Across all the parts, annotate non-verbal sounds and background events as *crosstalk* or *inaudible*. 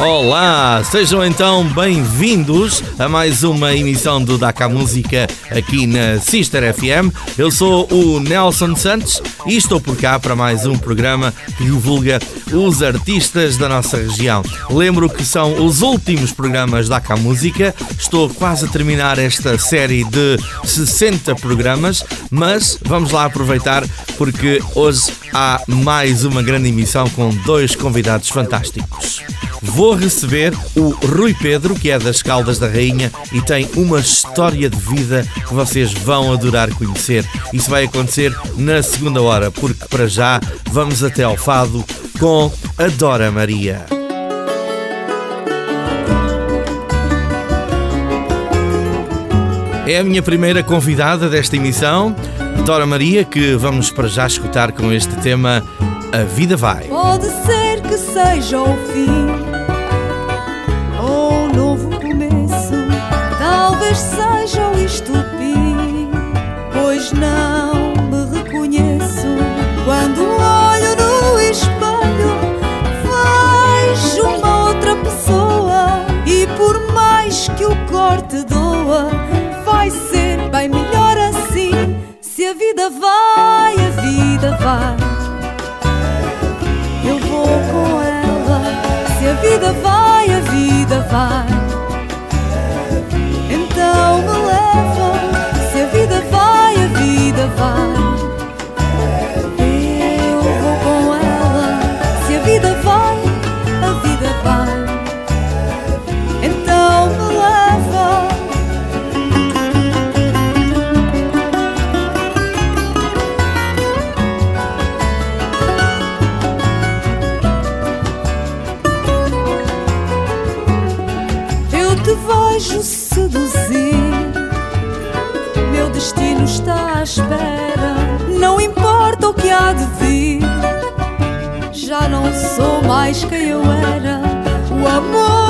Olá, sejam então bem-vindos a mais uma emissão do Dakar Música aqui na Sister FM. Eu sou o Nelson Santos e estou por cá para mais um programa que divulga os artistas da nossa região. Lembro que são os últimos programas da Dakar Música. Estou quase a terminar esta série de 60 programas, mas vamos lá aproveitar porque hoje há mais uma grande emissão com dois convidados fantásticos. Vou receber o Rui Pedro, que é das Caldas da Rainha e tem uma história de vida que vocês vão adorar conhecer. Isso vai acontecer na segunda hora, porque para já vamos até ao Fado com a Dora Maria. É a minha primeira convidada desta emissão, Dora Maria, que vamos para já escutar com este tema A Vida Vai. Pode ser que seja o fim seja o estupim, pois não me reconheço quando olho no espelho, vejo uma outra pessoa e por mais que o corte doa, vai ser bem melhor assim. Se a vida vai, a vida vai. Eu vou com ela. Se a vida vai, a vida vai. Se a vida vai, a vida vai. Espera. Não importa o que há de vir. Já não sou mais quem eu era. O amor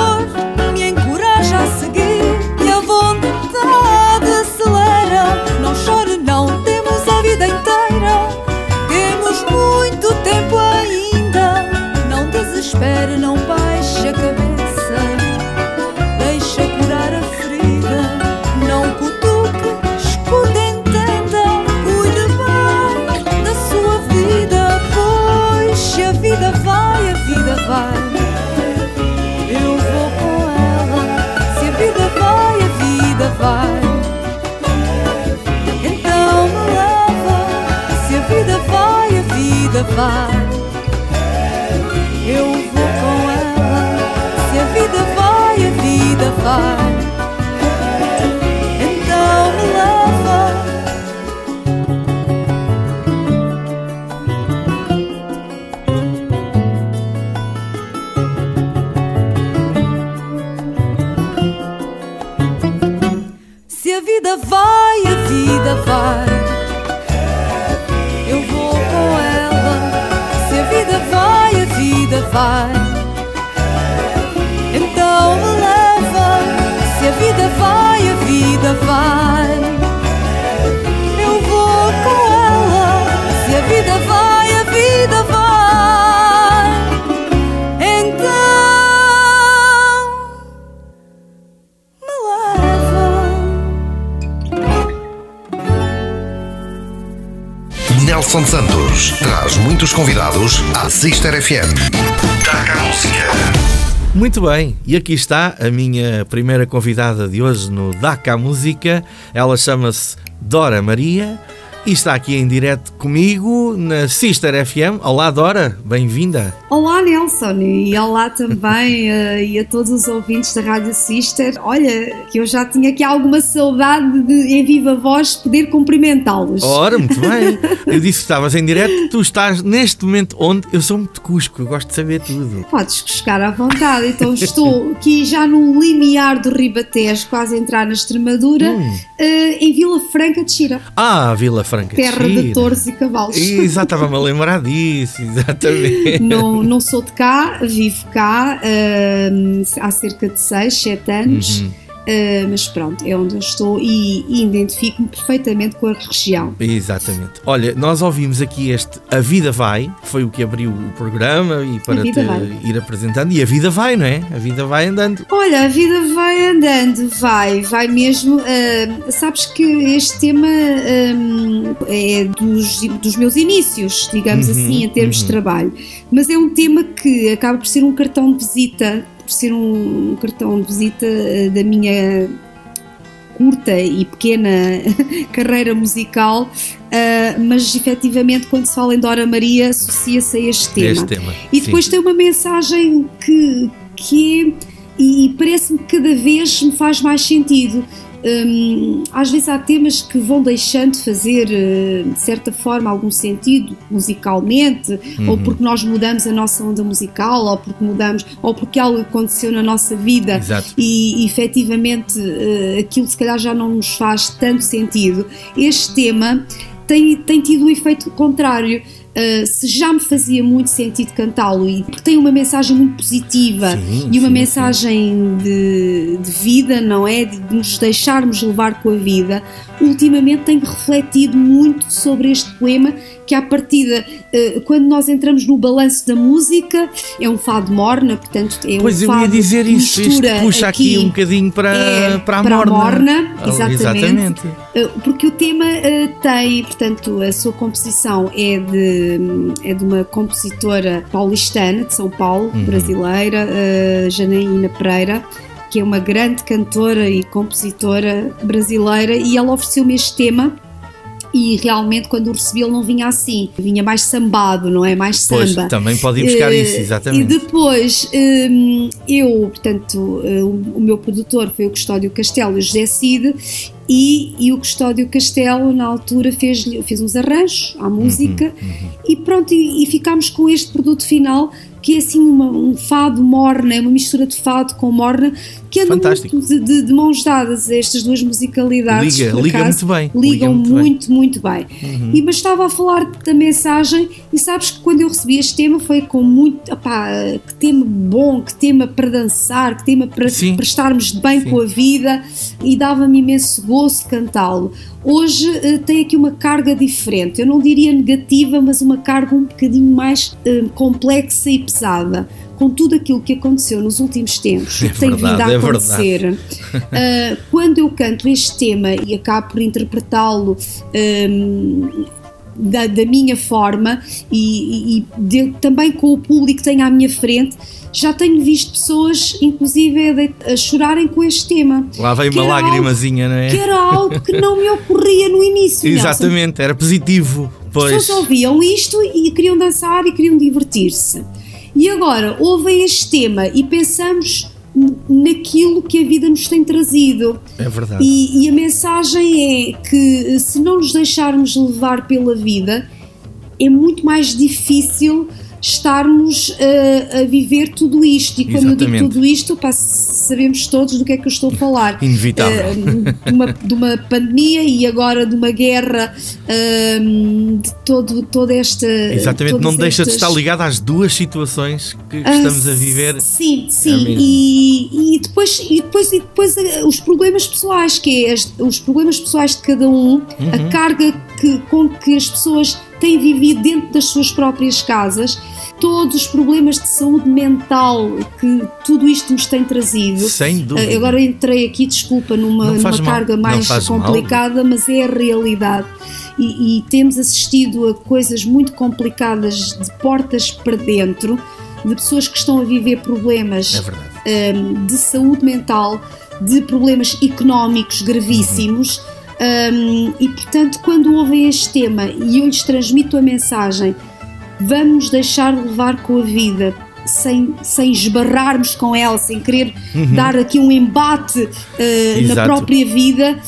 Sister FM. Dakar Música. Muito bem, e aqui está a minha primeira convidada de hoje no DACA Música. Ela chama-se Dora Maria e está aqui em direto comigo na Sister FM. Olá, Dora, bem-vinda. Olá Nelson e olá também *laughs* eh, e a todos os ouvintes da Rádio Sister. Olha, que eu já tinha aqui alguma saudade de em viva voz poder cumprimentá-los. Ora, muito *laughs* bem. Eu disse que estavas em direto, tu estás neste momento onde eu sou muito cusco, eu gosto de saber tudo. Podes buscar à vontade. Então estou aqui já no limiar do Ribatejo, quase a entrar na Extremadura, Hum. eh, em Vila Franca de Xira. Ah, Vila Franca. Terra Xira. de touros e cavalos. Exato, estava-me a lembrar disso, *laughs* exatamente. Não, não sou de cá, vivo cá hum, há cerca de 6, 7 anos. Uhum. Uh, mas pronto, é onde eu estou e, e identifico-me perfeitamente com a região. Exatamente. Olha, nós ouvimos aqui este A Vida Vai, que foi o que abriu o programa e para te Vai. ir apresentando. E a vida vai, não é? A vida vai andando. Olha, a vida vai andando, vai, vai mesmo. uh, sabes que este tema um, é dos, dos meus inícios, digamos Uhum, assim, em termos uhum. de trabalho, mas é um tema que acaba por ser um cartão de visita, por ser um cartão de visita uh, da minha curta e pequena *laughs* carreira musical, uh, mas efetivamente quando se fala em Dora Maria associa-se a este tema. Este tema. E depois Sim. tem uma mensagem que, que é, e parece-me que cada vez me faz mais sentido. Hum, às vezes há temas que vão deixando de fazer, eh, de certa forma, algum sentido musicalmente, ou Uhum. porque nós mudamos a nossa onda musical, ou porque mudamos, ou porque algo aconteceu na nossa vida Exato. e efetivamente eh, aquilo se calhar já não nos faz tanto sentido. Este tema tem, tem tido um efeito contrário. Uh, se já me fazia muito sentido cantá-lo e porque tem uma mensagem muito positiva Sim, e uma sim, mensagem de, de vida, não é? De, de nos deixarmos levar com a vida, ultimamente tenho refletido muito sobre este poema que à partida, uh, quando nós entramos no balanço da música, é um fado morna, portanto é Pois um eu fado ia dizer isso, isto mistura puxa aqui, um bocadinho para, é, para a para morna. morna, Oh, exatamente. exatamente. Uh, porque o tema tem, portanto, a sua composição é de, é de uma compositora paulistana de São Paulo, Uhum. brasileira, uh, Janaína Pereira, que é uma grande cantora e compositora brasileira, e ela ofereceu-me este tema. E realmente, quando o recebi, ele não vinha assim, vinha mais sambado, não é? Mais Pois, samba. também pode ir buscar Eh, isso, E exatamente. depois hum, eu, portanto, eh, o meu produtor foi o Custódio Castelo e o José Cid, e, e o Custódio Castelo, na altura, fez, fez uns arranjos à música, Uhum, e pronto, e, e ficámos com este produto final. Que é assim uma- um fado morna, é uma mistura de fado com morna, que anda Fantástico. muito de, de- de mãos dadas, estas duas musicalidades. Liga, por liga acaso muito bem. ligam liga muito, muito bem. Uhum. E, mas estava a falar da mensagem e sabes que quando eu recebi este tema foi com muito, opá, que tema bom, que tema para dançar, que tema para, Sim. para estarmos de bem Sim. com a vida e dava-me imenso gozo cantá-lo. Hoje eh, tem aqui uma carga diferente, eu não diria negativa, mas uma carga um bocadinho mais eh, complexa e pesada. Com tudo aquilo que aconteceu nos últimos tempos, É que tem vindo a é acontecer, Uh, *laughs* quando eu canto este tema e acabo por interpretá-lo um, da, da minha forma e, e de- também com o público que tenho à minha frente, já tenho visto pessoas, inclusive, a, a chorarem com este tema. Lá vem Que uma lágrimazinha, não é? Que era algo que não me ocorria no início. Nelson. Exatamente, era positivo. As Pois. pessoas ouviam isto e queriam dançar e queriam divertir-se. E agora ouvem este tema e pensamos naquilo que a vida nos tem trazido. É verdade. E, e a mensagem é que se não nos deixarmos levar pela vida, é muito mais difícil estarmos eh, a viver tudo isto. E quando eu Exatamente. digo tudo isto, pá, sabemos todos do que é que eu estou a falar. *laughs* Inevitável. Eh, de, uma, de uma pandemia e agora de uma guerra, eh, de todo, toda esta. Exatamente, não deixa de estas- estar ligado às duas situações que, que ah, estamos a viver. Sim, É sim. mesmo. e, e depois, e depois, e depois eh, os problemas pessoais, que é as- os problemas pessoais de cada um, Uhum. a carga que, com que as pessoas têm vivido dentro das suas próprias casas, todos os problemas de saúde mental que tudo isto nos tem trazido. Sem dúvida. Eh, Agora entrei aqui, desculpa, numa, numa carga mais faz mal. complicada, mas é a realidade. E, e temos assistido a coisas muito complicadas de portas para dentro, de pessoas que estão a viver problemas É um, de saúde mental, de problemas económicos gravíssimos. Um, e portanto, quando ouvem este tema e eu lhes transmito a mensagem, vamos deixar levar com a vida. Sem, sem esbarrarmos com ela, sem querer dar aqui um embate uh, na Uhum. Própria vida,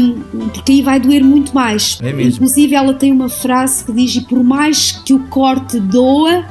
um, porque aí vai doer muito mais. É. Inclusive, ela tem uma frase que diz: E por mais que o corte doa,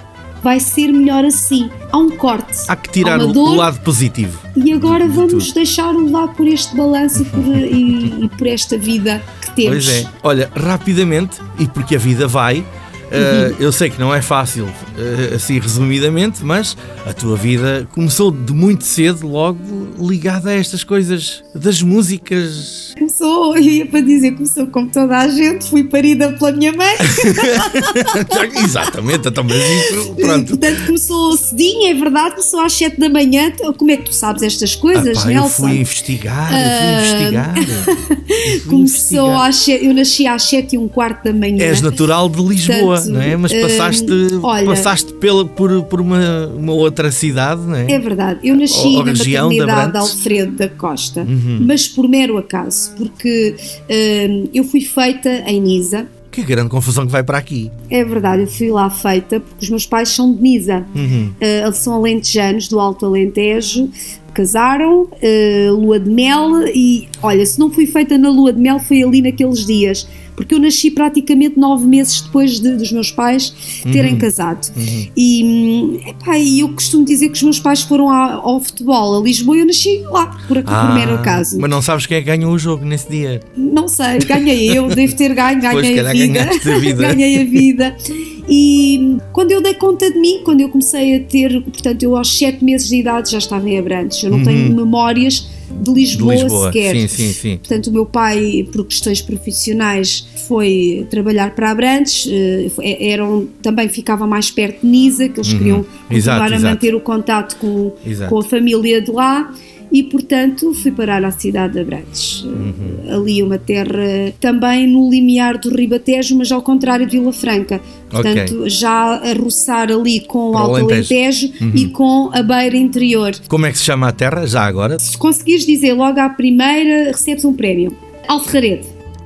vai ser melhor assim. Há um corte. Há que tirar Há o, dor, o lado positivo. E agora de vamos tudo. deixar levar por este balanço e por, *laughs* e- e por esta vida que temos. Pois é. Olha, rapidamente, e porque a vida vai, eh, eu sei que não é fácil, eh, assim resumidamente, mas a tua vida começou de muito cedo, logo ligada a estas coisas das músicas. Começou, eu ia para dizer, começou como toda a gente, fui parida pela minha mãe. *laughs* Exatamente, então, mas isso, pronto. Portanto, começou cedinho, é verdade, começou às 7 da manhã. Como é que tu sabes estas coisas, Ah, pá, eu Nelson? fui investigar, eu fui investigar. *laughs* Eu fui Começou investigar. às 7, eu nasci às 7 e um quarto da manhã. És natural de Lisboa, Portanto, não é? Mas hum, passaste, olha- passaste pela, por, por uma, uma outra cidade, não é? É verdade, eu nasci Ou- na maternidade de. Uhum. Alfredo da Costa, mas por mero acaso, porque hum, eu fui feita em Nisa. Que grande confusão que vai para aqui. É verdade, eu fui lá feita porque os meus pais são de Nisa. Uhum. Eh, eles são alentejanos do Alto Alentejo, casaram, eh, lua de mel e olha, se não fui feita na lua de mel foi ali naqueles dias, porque eu nasci praticamente nove meses depois de- dos meus pais terem Uhum. casado. E, hum, epá, e eu costumo dizer que os meus pais foram a- ao futebol a Lisboa e eu nasci lá, por, aqui, por mero acaso. Ah, mas não sabes quem é que ganhou o jogo nesse dia. Não sei, ganhei eu, devo ter ganho, Pois, ganhei a calhar vida. a *laughs* vida. ganhei a vida. E quando eu dei conta de mim, quando eu comecei a ter, portanto, eu aos 7 meses de idade já estava em Abrantes, eu não tenho memórias de Uhum. De Lisboa, Lisboa. sequer. Sim, sim, sim. Portanto, o meu pai, por questões profissionais, foi trabalhar para Abrantes, eh, foi- eram, também ficava mais perto de Nisa, que eles queriam continuar Uhum. Exato, a exato. manter o contato com, Exato. com a família de lá e, portanto, fui parar à cidade de Abrantes. Uhum. Ali uma terra também no limiar do Ribatejo, mas ao contrário de Vila Franca. Portanto, já a roçar ali com o Alto Alentejo. Uhum. E com a beira interior. Como é que se chama a terra, já agora? Se conseguires dizer logo à primeira, recebes um prémio. Alferrarede.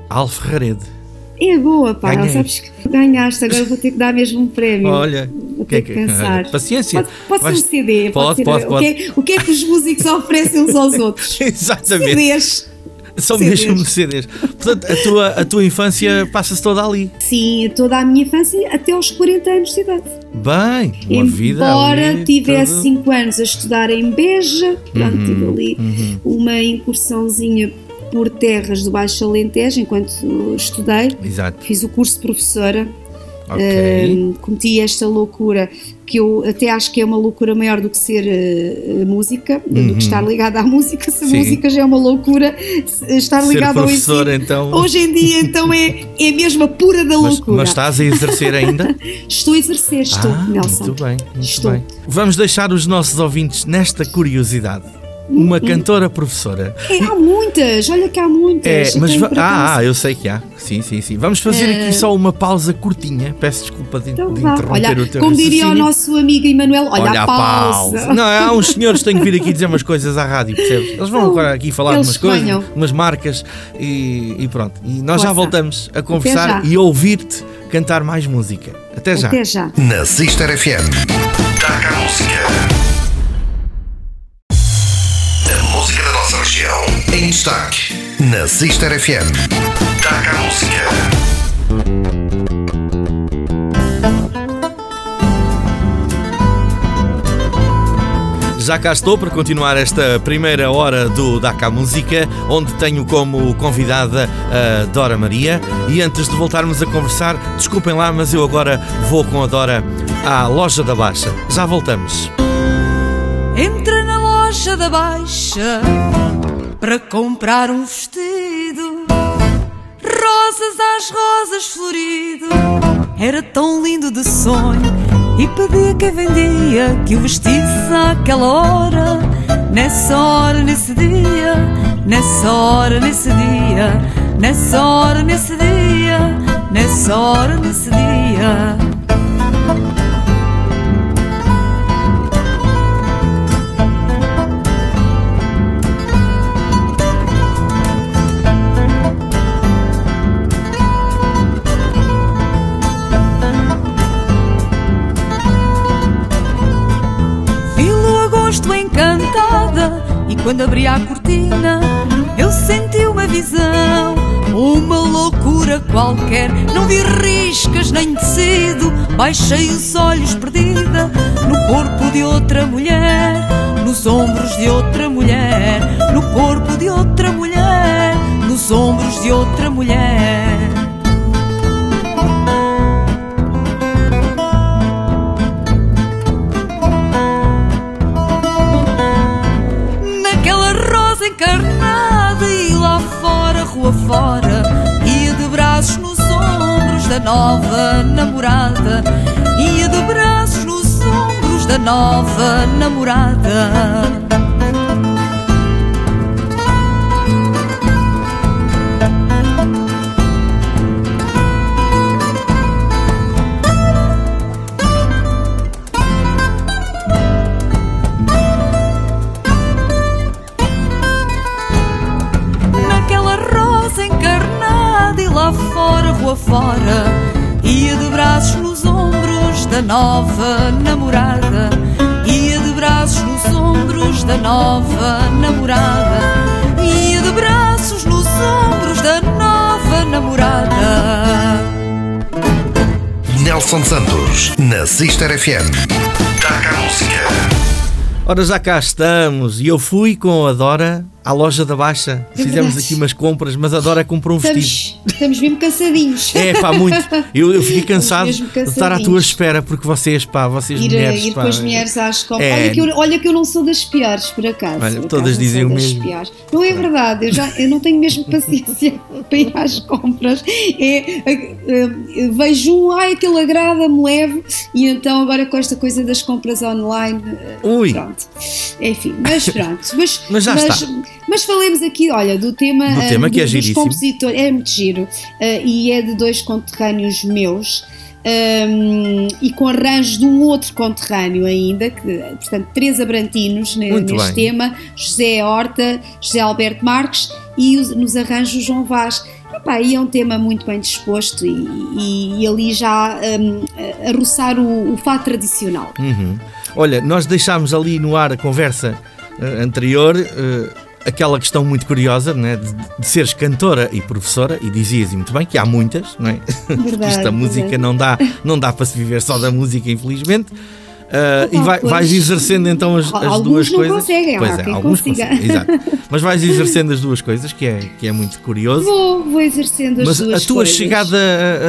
Alferrarede. É boa, pá. Ganhei. Sabes que ganhaste, agora vou ter que dar mesmo um prémio. Olha, Vou o que é ter que- que pensar. *laughs* Paciência. Pode, pode Vais- ser um CD. Pode, ser- pode, o, pode. Que é, o que é que os músicos oferecem uns aos *laughs* outros? Exatamente. CDs. São CDs. mesmo CDs. Portanto, a tua, a tua infância passa-se toda ali. Sim, toda a minha infância até aos 40 anos de idade. Bem, uma vida. Embora tivesse tudo. 5 anos a estudar em Beja, pronto, Uhum, tive ali uma incursãozinha por terras do Baixo Alentejo enquanto estudei. Exato. Fiz o curso de professora. Ok. Ahm, cometi esta loucura que eu até acho que é uma loucura maior do que ser eh, música, do que estar ligada à música. Se a Uhum. Sim. música já é uma loucura, estar ligada ao ensino. então. Hoje em dia, então, é, é mesmo a pura da Mas, loucura. mas estás a exercer ainda? *laughs* Estou a exercer, estou, ah, Nelson. Muito bem, muito Estou. bem. Vamos deixar os nossos ouvintes nesta curiosidade. Uma cantora professora. É, há muitas, olha que há muitas. É, mas por ah, acaso- ah, eu sei que há. Sim, sim, sim. Vamos fazer aqui só uma pausa curtinha. Peço desculpa de, Então de interromper Olha, o teu como diria o nosso amigo Emanuel, olha, a pausa. Não, há uns senhores que têm que vir aqui dizer umas coisas à rádio, percebes? Eles vão Então, agora aqui falar umas coisas, venham. umas marcas e, e pronto. E nós já voltamos a conversar e a ouvir-te cantar mais música. Até já. Até já. Na Sister FM. Taca a música. Destaque. Na Sister FM. Taca a música. Já cá estou para continuar esta primeira hora do Daca Música, onde tenho como convidada a Dora Maria. E antes de voltarmos a conversar, desculpem lá, mas eu agora vou com a Dora à Loja da Baixa. Já voltamos. Entra na loja da Baixa para comprar um vestido. Rosas às rosas florido. Era tão lindo de sonho. E pedia quem vendia que o vestisse àquela hora. Nessa hora, nesse dia. Nessa hora, nesse dia. Nessa hora, nesse dia. Nessa hora, nesse dia. Vi-lo encantada e quando abri a cortina eu senti uma visão, uma loucura qualquer. Não vi riscas nem tecido, baixei os olhos perdida corpo de outra mulher, nos ombros de outra mulher, no corpo de outra mulher, nos ombros de outra mulher. Fora, de braços nos ombros da nova namorada, ia de braços nos ombros da nova namorada. Nova namorada, ia de braços nos ombros da nova namorada, ia de braços nos ombros da nova namorada. Nelson Santos, na Sister FM. Taca a música. Ora, já cá estamos e eu fui com a Dora à loja da Baixa. Fizemos É verdade. aqui umas compras, mas a Dora comprou um vestido. Estamos, mesmo cansadinhos. É, pá, muito. Eu, eu fiquei cansado de estar à tua espera, porque vocês, pá, vocês Ir, mulheres, ir pá, com as mulheres às compras. É. Olha, que eu, olha que eu não sou das piores, por acaso. Olha, Por todas acaso, dizem o mesmo. piores. Não é verdade, eu, já, eu não tenho mesmo paciência *laughs* para ir às compras. É, é, é, vejo um, ai, aquele agrada-me, levo, e então agora com esta coisa das compras online, é, Ui. pronto. Enfim, mas pronto. Mas, *laughs* Mas já está. mas falemos aqui, olha, do tema, Do ah, tema que é dos giríssimo. compositores. É muito giro. Ah, e é de dois conterrâneos meus. um, e com arranjos de um outro conterrâneo ainda, que, portanto, três abrantinos Muito neste bem. tema, José Horta, José Alberto Marques e os- nos arranjos João Vaz. Epá, e é um tema muito bem disposto e, e- e ali já um, a, roçar o, o fado tradicional. Uhum. Olha, nós deixámos ali no ar a conversa eh, anterior eh, aquela questão muito curiosa né, de, de seres cantora e professora, e dizias e muito bem que há muitas, não é? *laughs* Verdade, Esta música verdade. não dá, não dá para se viver só da música, infelizmente. Ah, e vai- vais exercendo então as, as duas não coisas. conseguem, pois há é, alguns consiga. conseguem, exato. *laughs* Mas vais exercendo as duas coisas, que é, que é muito curioso. Vou, vou exercendo as Mas a duas tua coisas. chegada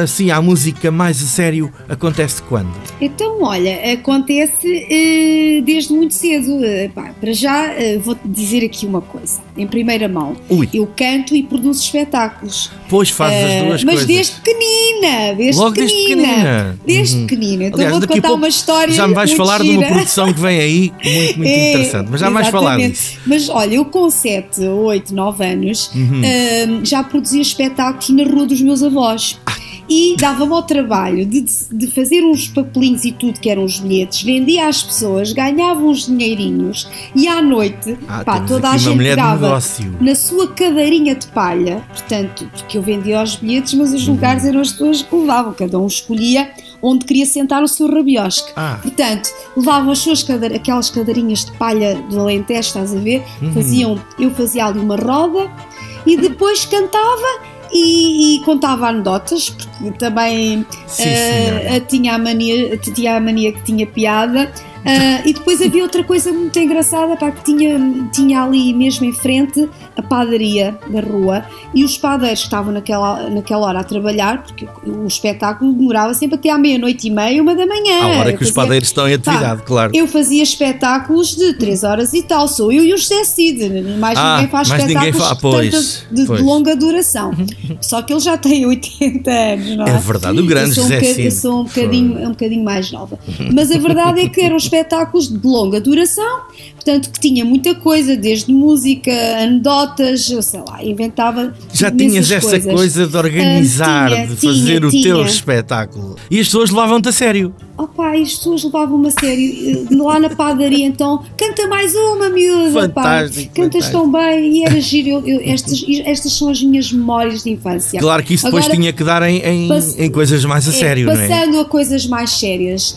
assim à música mais a sério acontece quando? Então, olha, acontece eh, desde muito cedo. Eh, pá, para já, eh, vou-te dizer aqui uma coisa, em primeira mão. Ui. Eu canto e produzo espetáculos. Pois fazes as duas mas coisas. desde pequenina, desde Logo desde pequenina. pequenina. Desde Uhum. pequenina. Então vou-te a contar pouco uma história. Já me vais muito falar de uma gira. produção que vem aí muito, muito *laughs* É, interessante. Mas já mais falar disso. Mas olha, eu com 7, 8, 9 anos Uhum. hum, já produzia espetáculos na rua dos meus avós. Ah. E dava-me ao trabalho de, de fazer uns papelinhos e tudo que eram os bilhetes, vendia às pessoas, ganhava uns dinheirinhos e à noite, Ah, pá, toda a gente pegava negócio. na sua cadeirinha de palha, portanto, porque eu vendia os bilhetes, mas Uhum. os lugares eram as pessoas que levavam, cada um escolhia onde queria sentar o seu rabiosque. Ah. Portanto, levavam as suas cadeira, aquelas cadeirinhas de palha do Alentejo, estás a ver? Uhum. Faziam, eu fazia ali uma roda e depois cantava e, e contava anedotas, porque também Sim, senhora. tinha, a mania, tinha a mania que tinha piada. Ah, e depois havia outra coisa muito engraçada, pá, que tinha, tinha ali mesmo em frente a padaria da rua e os padeiros que estavam naquela, naquela hora a trabalhar, porque o espetáculo demorava sempre até à meia-noite e meia, uma da manhã. À hora que os fazia- padeiros estão em atividade, Pá, claro. Eu fazia espetáculos de 3 horas e tal, sou eu e o José Cid, mais Ah, ninguém faz mais ninguém espetáculos fa- de pois, de, pois. de longa duração. Só que ele já tem 80 anos, não é? É verdade, o grande um José Cid. Eu sou um bocadinho, um bocadinho mais nova. Mas a verdade é que eram espetáculos de longa duração, portanto que tinha muita coisa, desde música, anedotas, eu sei lá, inventava. Já tinhas essa coisas. coisa de organizar, Ah, tinha, de fazer tinha, o teu tinha. espetáculo. E as pessoas levavam-te a sério. Opa, e as pessoas levavam-me a sério. Eh, Lá na padaria, então, canta mais uma, miúda. pá. Cantas fantástico. tão bem. E era giro. Eu- eu- estas, estas são as minhas memórias de infância. Claro que isso depois Agora, tinha que dar em, em, em coisas mais a é, sério, não é? Passando a coisas mais sérias,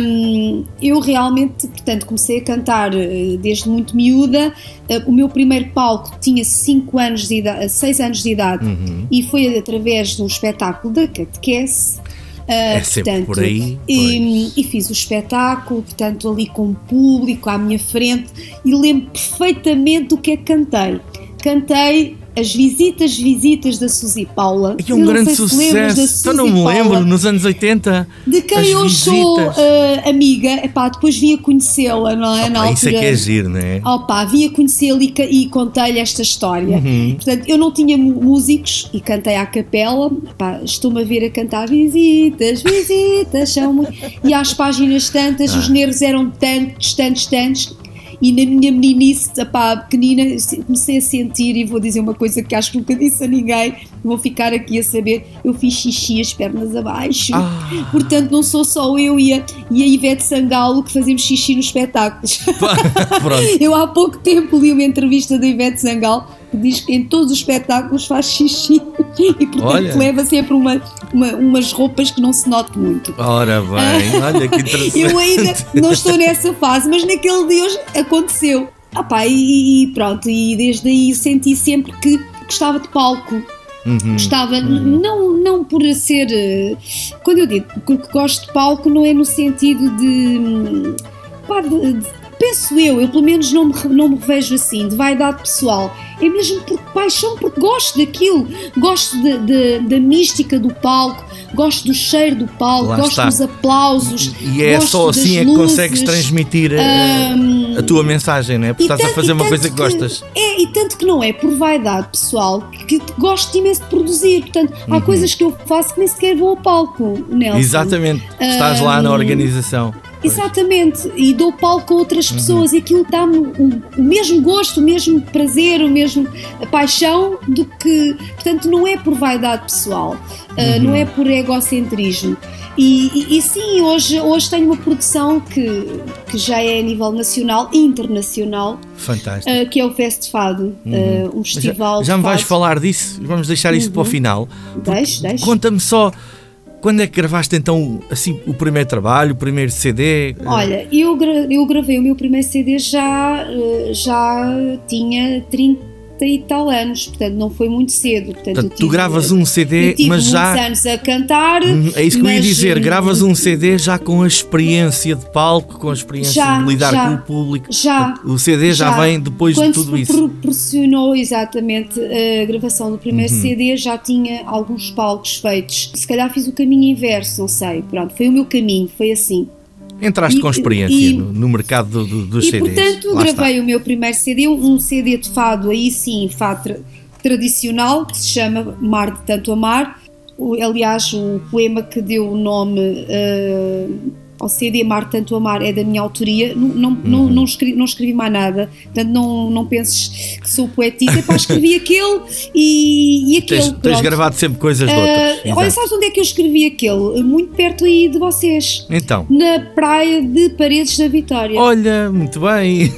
hum, eu realmente, portanto, comecei a cantar desde muito miúda. Eh, o meu primeiro palco tinha 5 anos de idade, 6 anos de idade Uhum. e foi através de um espetáculo da catequese. é sempre por aí. E, e, fiz o espetáculo, portanto, ali com o público à minha frente e lembro perfeitamente do que é que cantei. Cantei as visitas, visitas da Suzy Paula. E um grande sucesso. Então não me lembro, nos anos 80. De quem eu visitas. sou uh, amiga. Epá, depois vim a conhecê-la, não é? Opa, Na altura. Isso é que é giro, não é? Opa, vim a conhecê-la e, e contei-lhe esta história. Uhum. Portanto, eu não tinha músicos e cantei à capela. Estou-me a ver a cantar visitas, visitas, são muito... E às páginas tantas, ah. os nervos eram tantos, tantos, tantos e na minha meninice, pá, pequenina, comecei a sentir, e vou dizer uma coisa que acho que nunca disse a ninguém, vou ficar aqui a saber, eu fiz xixi as pernas abaixo. Ah. Portanto, não sou só eu e a, e a Ivete Sangalo que fazemos xixi nos espetáculos. *laughs* eu há pouco tempo li uma entrevista da Ivete Sangalo que diz que em todos os espetáculos faz xixi e portanto leva sempre uma, uma, umas roupas que não se note muito. Ora bem, olha que interessante. *laughs* Eu ainda não estou nessa fase, mas naquele dia hoje aconteceu. Ah pá, e, e pronto, e desde aí senti sempre que gostava de palco. Uhum, Gostava, uhum. Não, não por ser. Eh, quando eu digo que gosto de palco, não é no sentido de. Pá, de, de penso eu, eu pelo menos não me, não me vejo assim, de vaidade pessoal é mesmo por paixão, porque gosto daquilo, gosto de, de, da mística do palco, gosto do cheiro do palco, Lá gosto está. dos aplausos. E é só assim é que consegues transmitir um, a, tua mensagem, não é? Porque estás tanto, a fazer uma coisa que, que, gostas. É, e tanto que não é por vaidade pessoal, que, gosto imenso de produzir. Portanto, há uhum. coisas que eu faço que nem sequer vou ao palco, Nelson. Exatamente, estás um, lá na organização. Exatamente, e dou palco a outras uhum. pessoas uhum. e aquilo dá-me o, o, mesmo gosto, o mesmo prazer, o mesmo paixão do que. Portanto, não é por vaidade pessoal, uh, uhum. não é por egocentrismo. E, e, e, sim, hoje, hoje tenho uma produção que, que já é a nível nacional e internacional. Fantástico. Uh, que é o Fest Fado, uhum. uh, um festival. Já, já me vais falar disso? Vamos deixar isso para o uhum. final. Deixe, deixe. Conta-me só quando é que gravaste então assim o primeiro trabalho, o primeiro CD? Olha, eu, gra eu gravei o meu primeiro CD já, eh, já tinha 30 e tal anos, portanto não foi muito cedo. Portanto, portanto tive, tu gravas um CD, mas já. anos a cantar. Uhum, é isso que eu ia dizer, gravas um CD já com a experiência de palco, com a experiência já, de lidar já, com o público. Já. O CD já, já vem depois Quando de tudo isso. proporcionou exatamente a gravação do primeiro uhum. CD, já tinha alguns palcos feitos. Se calhar fiz o caminho inverso, não sei. Pronto, foi o meu caminho, foi assim. Entraste e, com experiência e, no, no, mercado do, do, dos e, CDs. E portanto Lá gravei está. o meu primeiro CD, um CD de fado, aí sim, fado tra tradicional, que se chama Mar de Tanto Amar. O, aliás, o poema que deu o nome uh, ao CD Amar Tanto Amar é da minha autoria, não, não, uhum. não, não, escrevi, não escrevi mais nada, portanto não, não penses que sou poetisa, pá, escrevi *laughs* aquele e, e aquele. Tens, tens, gravado sempre coisas de outras. Uh, olha, sabes onde é que eu escrevi aquele? Muito perto aí de vocês. Então. Na praia de Paredes da Vitória. Olha, muito bem.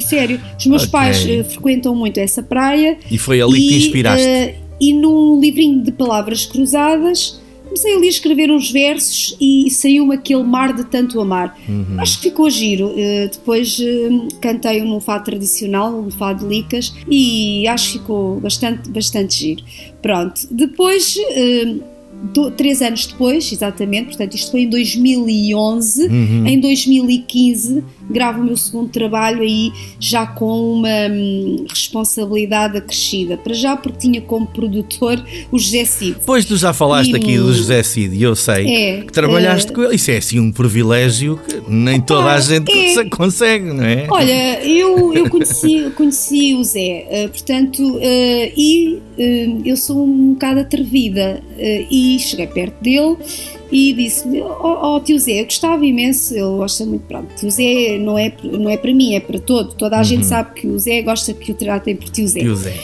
Sério, os meus okay. pais uh, frequentam muito essa praia. E foi ali e, que te inspiraste. Uh, e num livrinho de palavras cruzadas comecei ali a escrever uns versos e saiu-me aquele mar de tanto amar. Uhum. Acho que ficou giro. Uh, depois uh, cantei num fado tradicional, um fado de licas, e acho que ficou bastante, bastante giro. Pronto. Depois. Uh, do, três anos depois, exatamente, portanto, isto foi em 2011. Uhum. Em 2015, gravo o meu segundo trabalho aí já com uma hum, responsabilidade acrescida. Para já, porque tinha como produtor o José Cid. Pois tu já falaste e, aqui do José Cid, e eu sei é, que trabalhaste uh, com ele. Isso é assim um privilégio que nem opa, toda a gente é, consegue, não é? Olha, eu, eu conheci, conheci o Zé, uh, portanto, uh, e eu sou um bocado atrevida e cheguei perto dele e disse-lhe: Ó oh, oh, tio Zé, eu gostava imenso, ele gosta muito, pronto, tio Zé não é, não é para mim, é para todo, toda a uhum. gente sabe que o Zé gosta que o tratem por tio Zé. Tio Zé.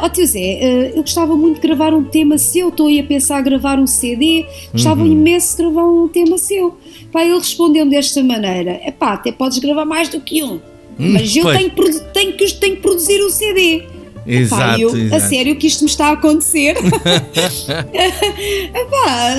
Ó uh, oh, tio Zé, uh, eu gostava muito de gravar um tema seu, estou aí a pensar a gravar um CD, gostava uhum. imenso de gravar um tema seu. Pá, ele respondeu-me desta maneira: é pá, até podes gravar mais do que um, hum, mas eu tenho, tenho, que, tenho que produzir o um CD. Exato, eu, exato. A sério que isto me está a acontecer? *laughs* *laughs* epá,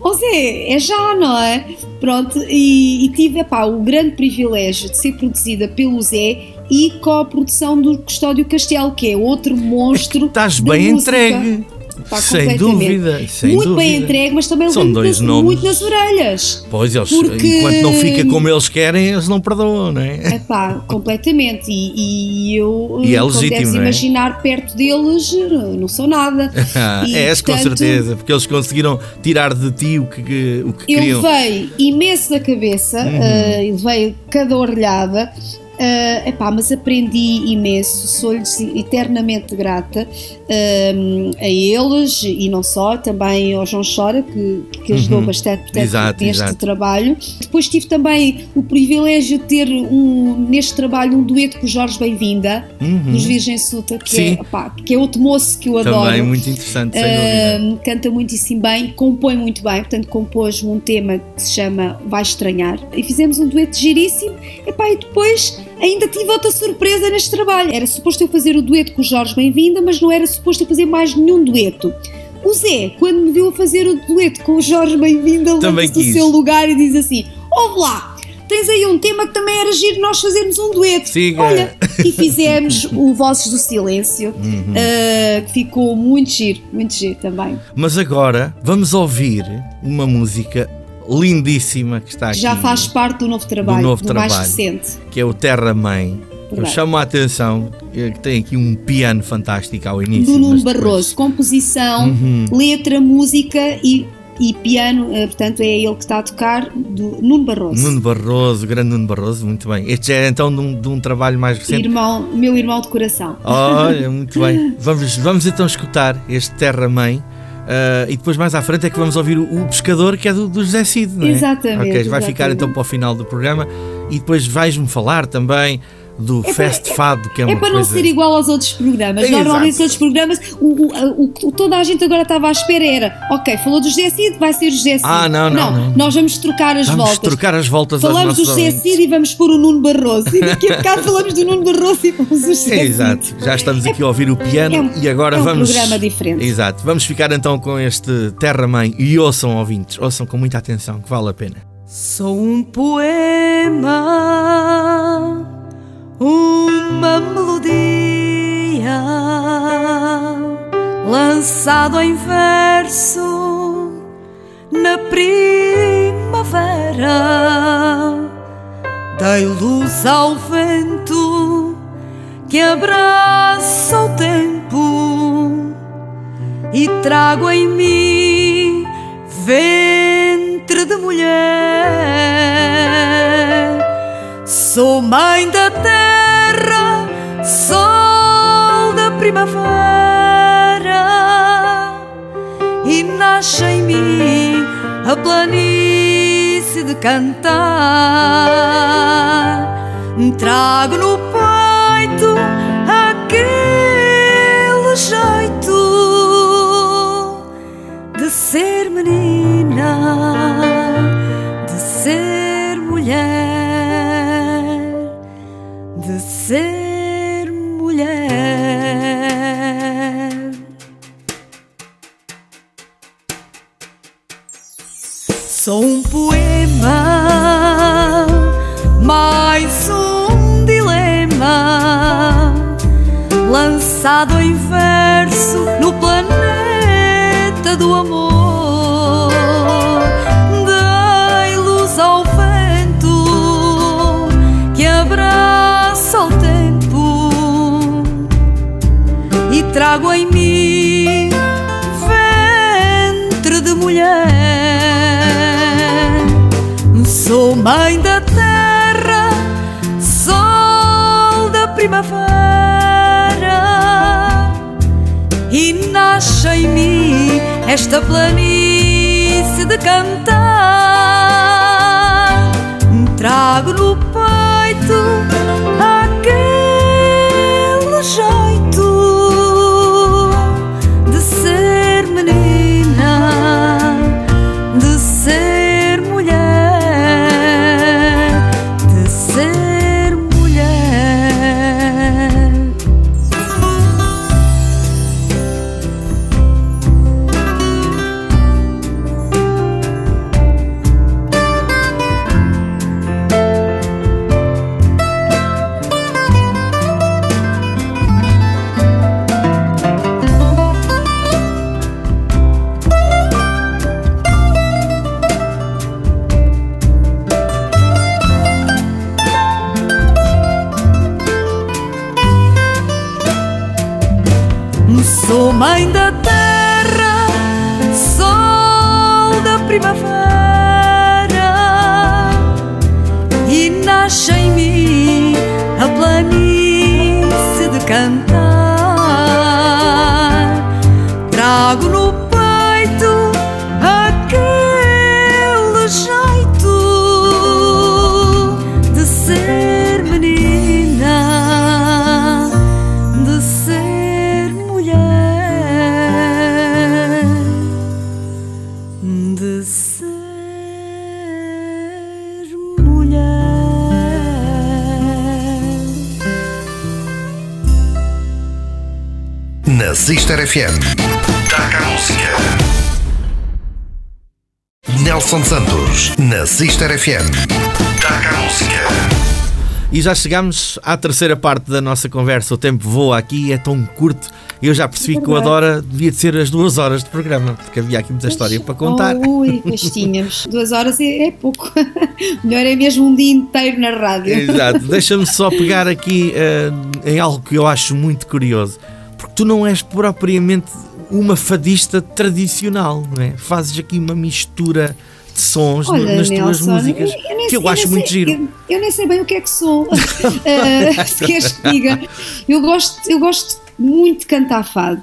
ou seja, é já, não é? Pronto, e, e tive epá, o grande privilégio de ser produzida pelo Zé e com a produção do Custódio Castelo, que é outro monstro. Estás bem música. entregue. Pá, Sem dúvida, sem muito bem dúvida. entregue, mas também São dois nas- nomes. muito nas orelhas. Pois eles, Porque- enquanto não fica como eles querem, eles não perdoam, não é? Epá, completamente. E, e eu, E é como legítimo, deves é? imaginar, perto deles, não sou nada. *laughs* E, és com portanto, certeza, porque eles conseguiram tirar de ti o que, o que Eu queriam. levei imenso da cabeça, Uhum. eh, levei cada orelhada. Eh, epá, mas aprendi imenso, sou-lhes eternamente grata eh, a eles e não só, também ao João Chora, que, que ajudou Uhum. bastante portanto, Exato, neste exato. trabalho. Depois tive também o privilégio de ter um, neste trabalho um dueto com o Jorge Bem-vinda, dos Virgem Suta, que Uhum. Sim. é, epá, que é outro moço que eu adoro. Também muito interessante. Uh, canta muitíssimo bem, compõe muito bem, portanto compôs-me um tema que se chama Vai Estranhar e fizemos um dueto giríssimo Epá, e depois ainda tive outra surpresa neste trabalho. Era suposto eu fazer o dueto com o Jorge Bem-vinda, mas não era suposto eu fazer mais nenhum dueto. O Zé, quando me viu a fazer o dueto com o Jorge Bem-vinda, levanta-se do seu lugar e diz assim: Ouve lá, tens aí um tema que também era giro nós fazermos um dueto. Siga. Olha, e fizemos o Vozes do Silêncio, Uhum. uh, que ficou muito giro, muito giro também. Mas agora vamos ouvir uma música lindíssima que está aqui. Já faz parte do novo trabalho, do, novo mais trabalho. recente. que é o Terra Mãe. Eu Verdade. chamo a atenção eh, que tem aqui um piano fantástico ao início. Do Nuno depois- Barroso, composição, Uhum. letra, música e, e piano, uh, portanto é ele que está a tocar, do Nuno Barroso. Nuno Barroso, grande Nuno Barroso, muito bem. Este é então de um, de um trabalho mais recente. Irmão, meu irmão de coração. Olha, muito bem. *laughs* Vamos, vamos então escutar este Terra Mãe. Ah, e depois mais à frente é que vamos ouvir o, o Pescador, que é do, do José Cid, não é? Exatamente, Ok, vai ficar exatamente. então para o final do programa. E depois vais-me falar também do para- Fest Fado, que é, É uma para não coisa... ser igual aos outros programas. É, Normalmente os outros programas, o, o, o, o- toda a gente agora estava à espera era, ok, falou do José Cid, vai ser o José Cid. Ah, não, não, não. nós vamos trocar as Vamos voltas. trocar as voltas Falamos do José. Cid e vamos pôr o Nuno Barroso. E daqui a *laughs* bocado falamos do Nuno Barroso e vamos o José É, exato, já estamos aqui a ouvir o piano é um- e agora é um vamos. programa diferente. Exato, vamos ficar então com este Terra Mãe e ouçam ouvintes, ouçam com muita atenção, que vale a pena. Sou um poema, uma melodia, lançado em verso na primavera. Dei luz ao vento que abraça o tempo e trago em mim ventre de mulher. Sou mãe da terra, sol da primavera, e nasce em mim a planície de cantar. Trago no peito aquele jeito de ser menina, de ser mulher. Esta planície de cantar. Na Sister FM. Taca a música. Nelson Santos. Na Sister FM. Taca a música. E já chegamos à terceira parte da nossa conversa. O tempo voa aqui, é tão curto. Eu já percebi que o. Adora devia de ser as duas horas de programa, porque havia aqui muita história para contar. Ui, pois tínhamos. *laughs* Duas horas é, é pouco. *laughs* Melhor é mesmo um dia inteiro na rádio. Exato. Deixa-me só *laughs* pegar aqui eh, em algo que eu acho muito curioso. Porque tu não és propriamente uma fadista tradicional, não é? Fazes aqui uma mistura de sons Olha, nas tuas Nelson, músicas eu- eu nem que eu sei- acho nem muito sei- giro. Eu, eu nem sei bem o que é que sou. Ah, *laughs* se queres que diga. Eu gosto, eu gosto muito de cantar fado.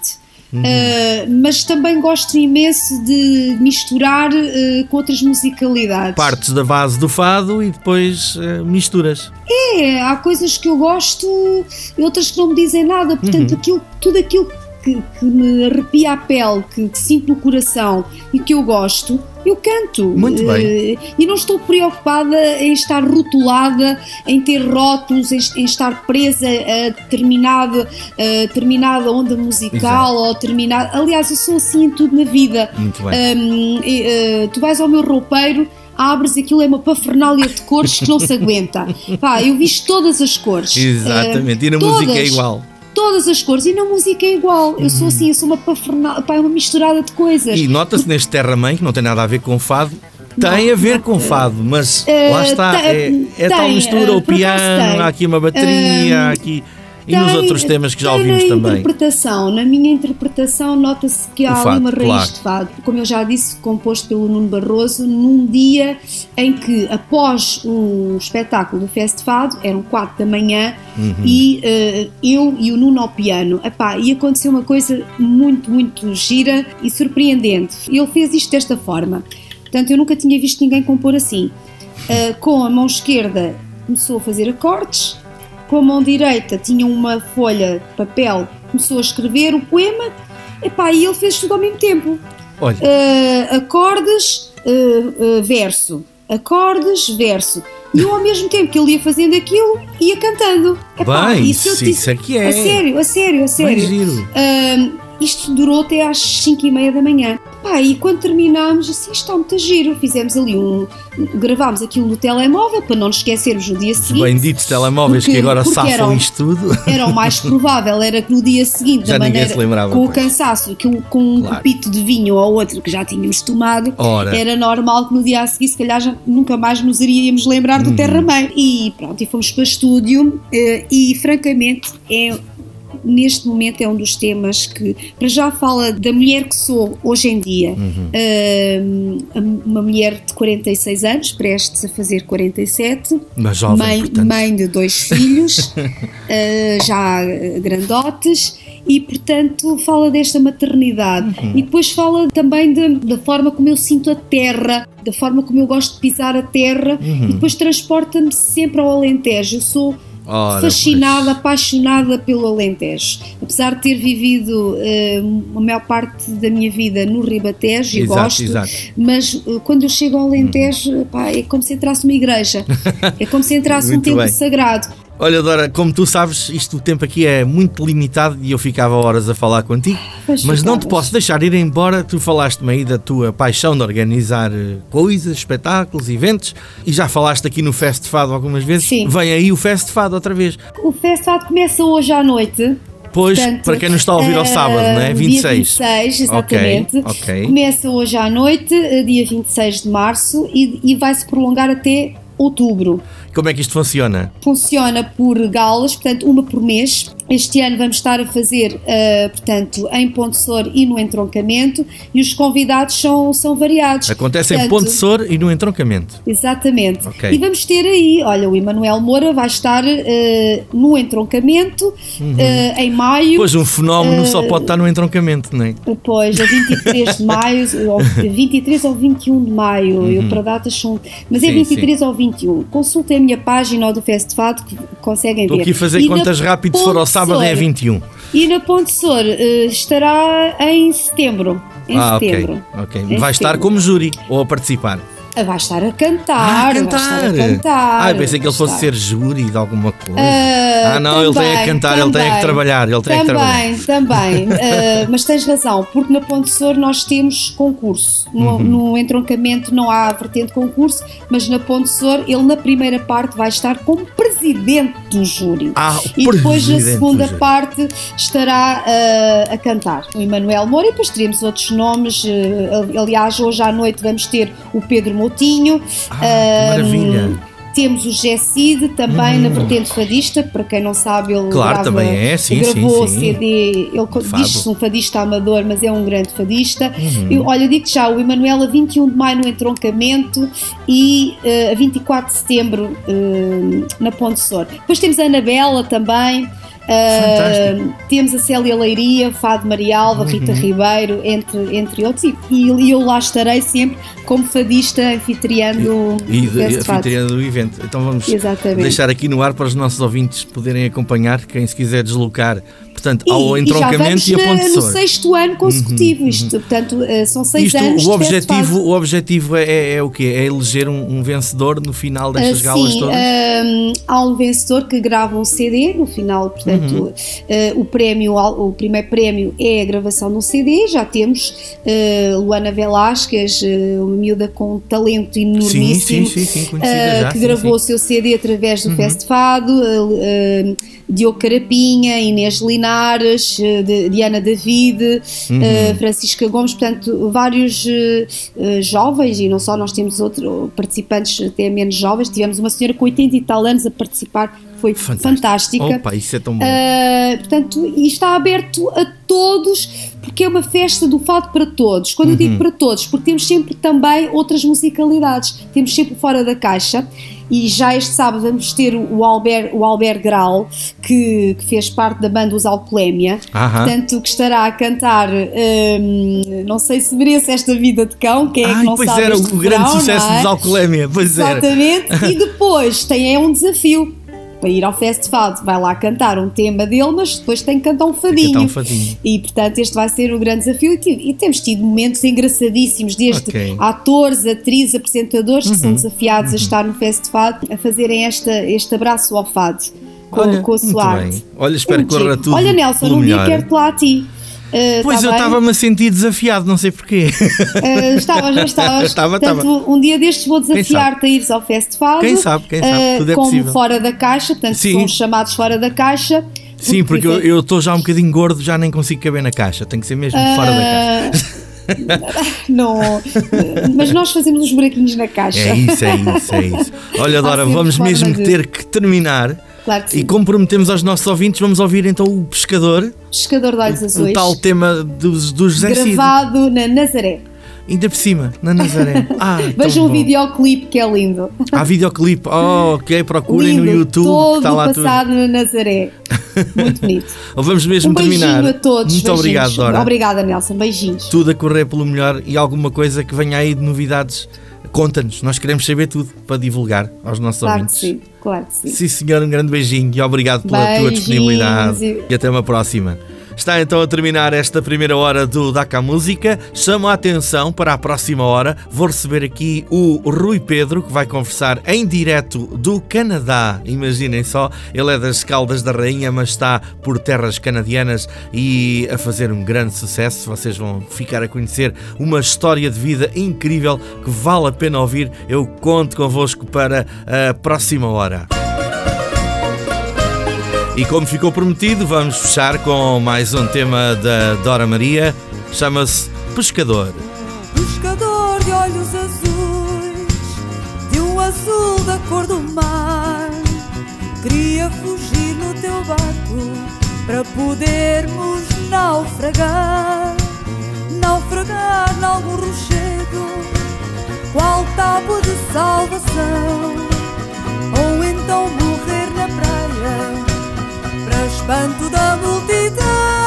Uhum. Ah, mas também gosto imenso de misturar ah, com outras musicalidades. Partes da base do fado e depois eh, misturas. É, há coisas que eu gosto e outras que não me dizem nada. Uhum. Portanto, aquilo, tudo aquilo que, que me arrepia a pele, que, que sinto no coração e que eu gosto, eu canto. Muito bem. Eh, E não estou preocupada em estar rotulada, em ter rótulos, em, estar presa a determinada, a determinada onda musical ou determinada. Aliás, eu sou assim em tudo na vida. Muito bem. E, eh, tu vais ao meu roupeiro, abres aquilo é uma pafernália de cores que não se aguenta. *laughs* Pá, eu visto todas as cores. Exatamente. Eh, E na todas, música é igual. Todas as cores. E na música é igual. Eu sou assim, eu sou uma pafernália, pá, é uma misturada de coisas. E nota-se neste Terra Mãe, que não tem nada a ver com fado, tem a ver com fado, mas lá está, é, é tal tem, mistura, eh, o piano, há aqui uma bateria, há aqui. E nos outros temas que já ouvimos também. interpretação, na minha interpretação nota-se que há fado, uma raiz claro. de fado. Como eu já disse, composto pelo Nuno Barroso, num dia em que, após o espetáculo do Fest Fado, eram quatro da manhã, Uhum. e eh, eu e o Nuno ao piano. Epá, e aconteceu uma coisa muito, muito gira e surpreendente. Ele fez isto desta forma. Portanto, eu nunca tinha visto ninguém compor assim. Eh, com a mão esquerda começou a fazer acordes, com a mão direita tinha uma folha de papel, começou a escrever o poema, epá, e ele fez tudo ao mesmo tempo. Olha, Uh, acordes, uh, uh, verso, acordes, verso. E eu, ao mesmo tempo que ele ia fazendo aquilo, ia cantando. Epá, eu isso, te- isso é que é. A sério, a sério, a sério. giro. Isto durou até às 5 e meia da manhã. Pá, e quando terminámos, assim, está muito giro. Fizemos ali um. Gravámos aquilo no telemóvel para não nos esquecermos no dia Os seguinte. benditos telemóveis Porque- que agora safam eram- isto tudo. Era o mais provável, era que no dia seguinte, Já da maneira, se lembrava, com o pois. cansaço, que com um Claro. copito de vinho ou outro que já tínhamos tomado, Ora. era normal que no dia a seguir, se calhar, já nunca mais nos iríamos lembrar do Terra Mãe. E pronto, e fomos para o estúdio, eh, e francamente é. Neste momento é um dos temas que, para já, fala da mulher que sou hoje em dia. Uhum. Ahm, uma mulher de 46 anos, prestes a fazer 47, Mas jovem, mãe, portanto. mãe de dois *laughs* filhos, eh, já eh, grandotes, e portanto fala desta maternidade. Uhum. E depois fala também de- da forma como eu sinto a terra, da forma como eu gosto de pisar a terra, Uhum. e depois transporta-me sempre ao Alentejo. Eu sou Ora, fascinada, pois. apaixonada pelo Alentejo. Apesar de ter vivido eh, a maior parte da minha vida no Ribatejo, e Exato, gosto, exato. mas uh, quando eu chego ao Alentejo, pá, é como se entrasse numa igreja, *laughs* é como se entrasse Muito templo bem. sagrado. Olha, Dora, como tu sabes, isto o tempo aqui é muito limitado e eu ficava horas a falar contigo, Pois mas não te posso deixar ir embora. Tu falaste-me aí da tua paixão de organizar eh, coisas, espetáculos, eventos e já falaste aqui no Fest Fado algumas vezes. Sim. Vem aí o Fest Fado outra vez. O festival começa hoje à noite. Pois, Portanto, para quem nos está a ouvir ao eh, sábado, não é? Dia 26. 26, exatamente. Ok, ok. Começa hoje à noite, eh, dia 26 de março, e, e vai se prolongar até outubro. Como é que isto funciona? Funciona por galas, portanto, uma por mês. Este ano vamos estar a fazer, uh, portanto, em Ponte Sor e no entroncamento, e os convidados são, são variados. Acontece portanto, em Ponte Sor e no entroncamento. Exatamente. Ok. E vamos ter aí, olha, o Emanuel Moura vai estar uh, no entroncamento uh, em maio. Pois um fenómeno só pode estar no entroncamento, não é? Pois, a 23 de maio, *laughs* ou 23 ou 21 de maio, eu para datas são. Mas é Sim, 23 ou 21. Consultem a minha página ou do Festival que conseguem Estou ver. aqui a fazer E contas rápido, se for ao Ponte sábado é Sor- 21. E na Ponte Sor eh, estará em setembro. Em ah, setembro. ok. ok. Em Vai estar setembro. como júri ou a participar. Ah, Vai estar a cantar. Ah, a Vai cantar! estar a cantar. Ah, pensei que ele vai fosse ser júri de alguma coisa. Ah, Ah, não, ele tem a também, cantar, ele tem a que também. trabalhar, ele tem a que Também, também. *laughs* Ah, mas tens razão, porque na Ponte Sor nós temos concurso. No, Uhum. no entroncamento não há vertente concurso, mas na Ponte Sor ele na primeira parte vai estar como presidente do júri. Ah, E depois na segunda parte estará ah, a cantar o Emanuel Moura e depois teremos outros nomes. aliás, hoje à noite vamos ter o Pedro Moutinho. Ah, que maravilha. Temos o Gesside também na vertente fadista, para quem não sabe, ele Hum. Claro, grava- também é, sim, gravou sim, sim. CD, ele diz-se um fadista amador, mas é um grande fadista. Uhum. Eu, olha, digo-te já, o Emanuel a 21 de maio no entroncamento e eh, a 24 de setembro eh, na Ponte Sor. Depois temos a Anabela também. Fantástico. temos a Célia Leiria, Fado Marialva, Rita Ribeiro, entre, entre outros, e, e eu lá estarei sempre como fadista anfitriando E Festival. anfitriã do evento. Então vamos Exatamente. deixar aqui no ar para os nossos ouvintes poderem acompanhar, quem se quiser deslocar, portanto, ao e, e já entroncamento vamos e a Ponte no Sor. sexto ano consecutivo. Isto, portanto, eh, são seis Isto, anos. o objetivo, o objetivo é, é, é o quê? É eleger um, um vencedor no final destas Ah, galas sim, todas? hum, há um vencedor que grava um CD no final, portanto, Uhum. eh, o prémio, o primeiro prémio é a gravação um CD. Já temos eh, Luana Velasquez, eh, uma miúda com um talento sim, enormíssimo. sim, sim, sim, Uh, já. que gravou o seu CD através do Festfado, uh, uh, Diogo Carapinha, Inês Linares, uh, de- Diana David, Uhum. uh, Francisca Gomes, portanto, vários uh, uh, jovens, e não só, nós temos outros participantes até menos jovens, tivemos uma senhora com 80 e tal anos a participar, foi Fantástico. fantástica. Opa, isso é tão bom. Uh, portanto, e está aberto a todos, porque é uma festa do fado para todos. Quando eu Uhum. digo para todos, porque temos sempre também outras musicalidades, temos sempre fora da caixa. E já este sábado vamos ter o Albert, o Albert Grau, que, que fez parte da banda Os Alcolémia, Aham. portanto, que estará a cantar. hum, não sei se merece esta vida de cão, é que Ai, não pois sabe era o grande refrão, sucesso é? dos Alcolémia, pois era. Exatamente. E depois tem é um desafio para ir ao festival. Vai lá cantar um tema dele, mas depois tem que cantar um fadinho. cantar um fadinho. E portanto, este vai ser o grande desafio. E, temos tido momentos engraçadíssimos, desde Ok. Uhum. atores, atrizes, apresentadores que são desafiados a estar no festival a fazerem esta, este abraço ao fado com, Olha, com a sua arte. Olha, espero que corra tudo Olha, Nelson, um dia quero-te lá a ti. Uh, Pois tá eu estava-me a sentir desafiado, não sei porquê. Uh, estavas, já estavas. *laughs* Estava, portanto, um dia destes vou desafiar-te a ires ao festival. Quem sabe, quem sabe, tudo é como possível. fora da caixa, portanto, Sim. são chamados fora da caixa. Sim, porque eu- estou já um bocadinho gordo, já nem consigo caber na caixa. Tem que ser mesmo fora da caixa. *laughs* Não, mas nós fazemos os buraquinhos na caixa. É isso, é isso, é isso. Olha, Dora, vamos mesmo ter que terminar. Claro que E sim. comprometemos aos nossos ouvintes, vamos ouvir então o Pescador, Pescador de olhos o azuis. tal tema dos, dos José Cid. gravado na Nazaré. Ainda por cima, na Nazaré. *laughs* Ah, tão Vejam o bom. videoclipe que é lindo. Há videoclipe, *laughs* oh, ok, procurem lindo, no YouTube, todo está lá tudo. passado na Nazaré. Muito bonito. *laughs* Vamos mesmo Um beijinho terminar. a todos. Muito beijinhos. obrigado, Dora. Obrigada, Nelson. Beijinhos. Tudo a correr pelo melhor e alguma coisa que venha aí de novidades, conta-nos. Nós queremos saber tudo para divulgar aos nossos Claro que ouvintes. sim. Claro que sim. Sim, senhor, um grande beijinho e obrigado pela tua Beijinhos disponibilidade. e- E até uma próxima. Está então a terminar esta primeira hora do DACA Música. Chamo a atenção para a próxima hora. Vou receber aqui o Rui Pedro, que vai conversar em direto do Canadá. Imaginem só, ele é das Caldas da Rainha, mas está por terras canadianas e a fazer um grande sucesso. Vocês vão ficar a conhecer uma história de vida incrível que vale a pena ouvir. Eu conto convosco para a próxima hora. E como ficou prometido, vamos fechar com mais um tema da Dora Maria. Chama-se Pescador. Pescador de olhos azuis, de um azul da cor do mar. Queria fugir no teu barco para podermos naufragar, naufragar nalgum rochedo, qual tábua de salvação, ou então espanto da multidão.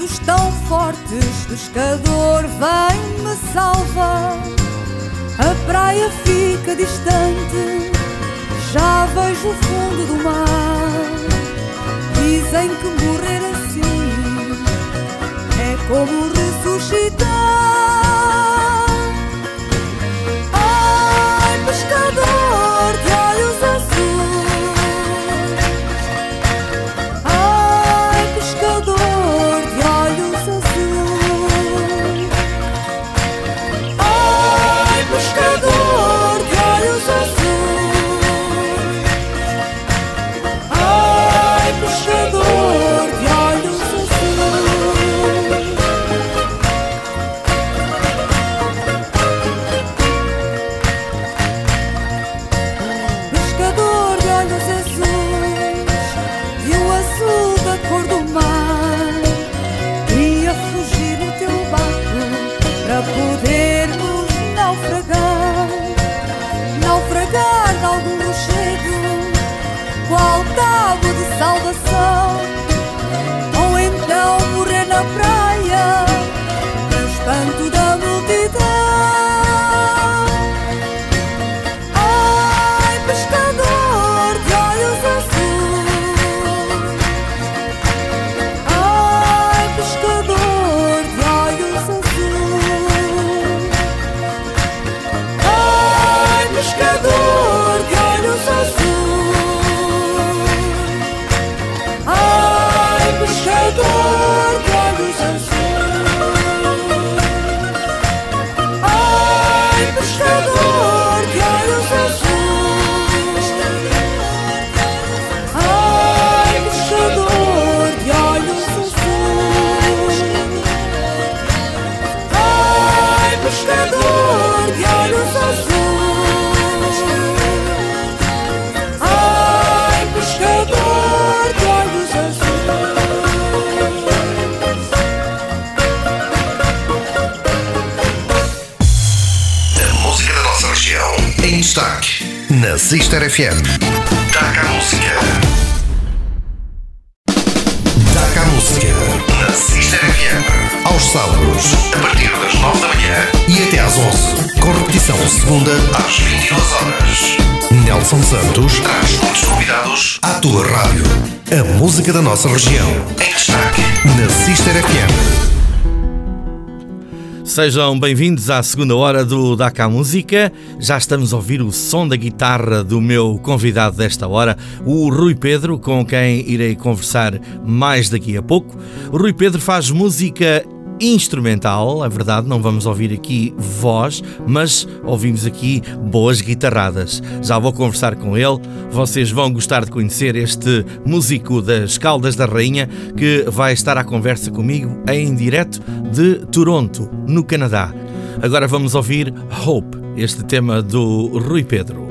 Braços tão fortes, pescador, vem-me salvar. A praia fica distante, já vejo o fundo do mar. Dizem que morrer assim é como ressuscitar. Na Sister FM. Taca a música. Taca a música na Sister FM. Aos sábados, a partir das 9 da manhã e até às 11. Com repetição segunda às 22 horas. Nelson Santos traz muitos convidados à tua rádio. A música da nossa região. Em destaque na Sister FM. Sejam bem-vindos à segunda hora do Daca Música. Já estamos a ouvir o som da guitarra do meu convidado desta hora, o Rui Pedro, com quem irei conversar mais daqui a pouco. O Rui Pedro faz música instrumental, é verdade, não vamos ouvir aqui voz, mas ouvimos aqui boas guitarradas. Já vou conversar com ele, vocês vão gostar de conhecer este músico das Caldas da Rainha que vai estar à conversa comigo em direto de Toronto, no Canadá. Agora vamos ouvir Hope, este tema do Rui Pedro.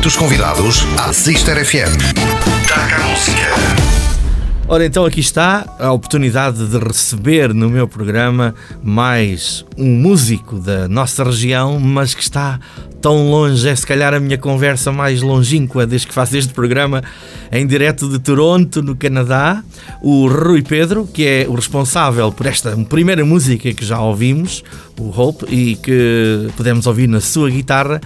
Muitos convidados à Sister FM. Taca a música. Ora, então aqui está a oportunidade de receber no meu programa mais um músico da nossa região, mas que está tão longe, é se calhar a minha conversa mais longínqua desde que faço este programa em direto de Toronto, no Canadá, o Rui Pedro, que é o responsável por esta primeira música que já ouvimos, o Hope, e que podemos ouvir na sua guitarra,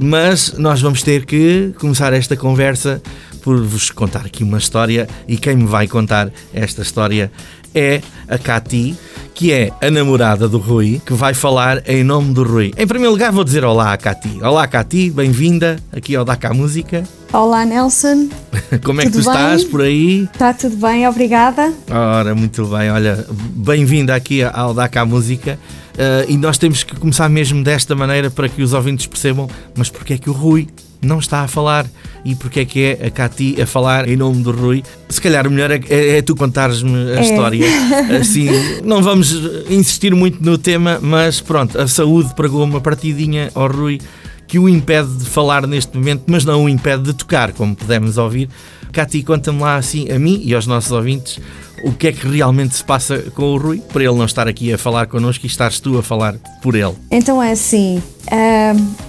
mas nós vamos ter que começar esta conversa por vos contar aqui uma história e quem me vai contar esta história é a Cati, que é a namorada do Rui, que vai falar em nome do Rui. Em primeiro lugar, vou dizer olá a Cati. Olá, Cati, bem-vinda aqui ao Daca Música. Olá, Nelson. *laughs* Como é que tu bem? estás por aí? Está tudo bem, obrigada. Ora, muito bem. Olha, bem-vinda aqui ao Daca Música. Uh, e nós temos que começar mesmo desta maneira para que os ouvintes percebam, mas porque é que o Rui não está a falar e porque é que é a Cati a falar em nome do Rui. Se calhar o melhor é, é, é tu contares-me a é. história. *laughs* Assim, não vamos insistir muito no tema, mas pronto, a saúde pregou uma partidinha ao Rui que o impede de falar neste momento, mas não o impede de tocar, como pudemos ouvir. Cati, conta-me lá assim, a mim e aos nossos ouvintes, o que é que realmente se passa com o Rui, para ele não estar aqui a falar connosco e estares tu a falar por ele. Então é assim,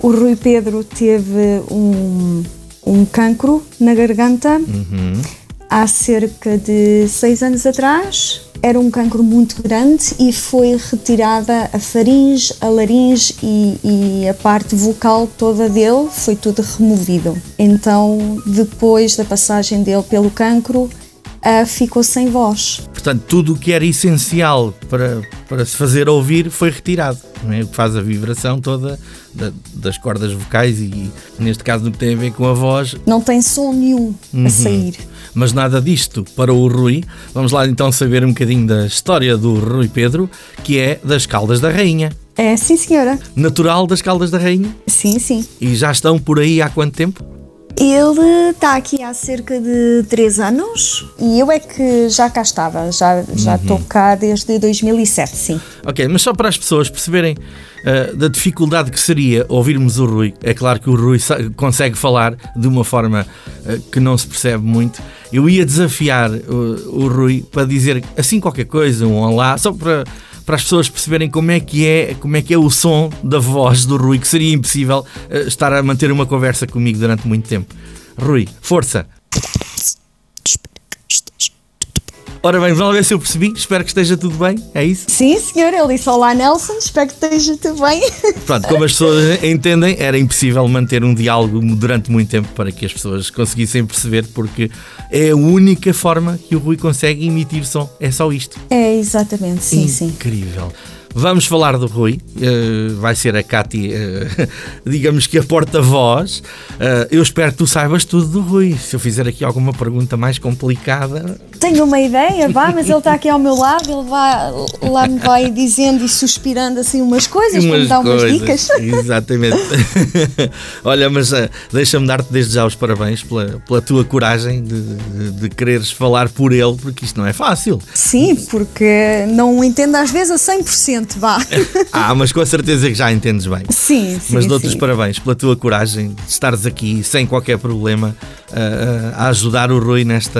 o Rui Pedro teve um, um cancro na garganta uhum. Há cerca de seis anos atrás. Era um cancro muito grande e foi retirada a faringe, a laringe e, e a parte vocal toda dele, foi tudo removido. Então, depois da passagem dele pelo cancro, uh, ficou sem voz. Portanto, tudo o que era essencial para, para se fazer ouvir foi retirado. Não é? O que faz a vibração toda da, das cordas vocais e, neste caso, no que tem a ver com a voz. Não tem som nenhum uhum. a sair. Mas nada disto para o Rui. Vamos lá então saber um bocadinho da história do Rui Pedro, que é das Caldas da Rainha. É, sim, senhora. Natural das Caldas da Rainha? Sim, sim. E já estão por aí há quanto tempo? Ele está aqui há cerca de 3 anos e eu é que já cá estava, já, estou uhum. cá desde 2007, sim. Ok, mas só para as pessoas perceberem uh, da dificuldade que seria ouvirmos o Rui, é claro que o Rui consegue falar de uma forma uh, que não se percebe muito. Eu ia desafiar o, o Rui para dizer assim qualquer coisa, um olá, só para para as pessoas perceberem como é que é, como é que é o som da voz do Rui, que seria impossível uh, estar a manter uma conversa comigo durante muito tempo. Rui, força! Ora bem, vamos ver se eu percebi. Espero que esteja tudo bem. É isso? Sim, senhor. Ele disse Olá, Nelson. Espero que esteja tudo bem. *laughs* Pronto, como as pessoas entendem, era impossível manter um diálogo durante muito tempo para que as pessoas conseguissem perceber, porque é a única forma que o Rui consegue emitir som. É só isto. É, exatamente. Sim, Incrível. sim. Incrível. Vamos falar do Rui, uh, vai ser a Cátia, uh, *laughs* digamos que a porta-voz. Uh, eu espero que tu saibas tudo do Rui. Se eu fizer aqui alguma pergunta mais complicada. Tenho uma ideia, vá, mas ele está aqui ao meu lado, ele vai, lá me vai dizendo e suspirando assim umas coisas umas para me dar umas coisas, dicas. *laughs* Exatamente. *laughs* Olha, mas deixa-me dar-te desde já os parabéns pela, pela tua coragem de, de, de quereres falar por ele, porque isto não é fácil. Sim, porque não entendo às vezes a 100% vá. *laughs* ah, mas com a certeza que já entendes bem. Sim, sim. Mas dou-te os parabéns pela tua coragem de estares aqui sem qualquer problema a ajudar o Rui nesta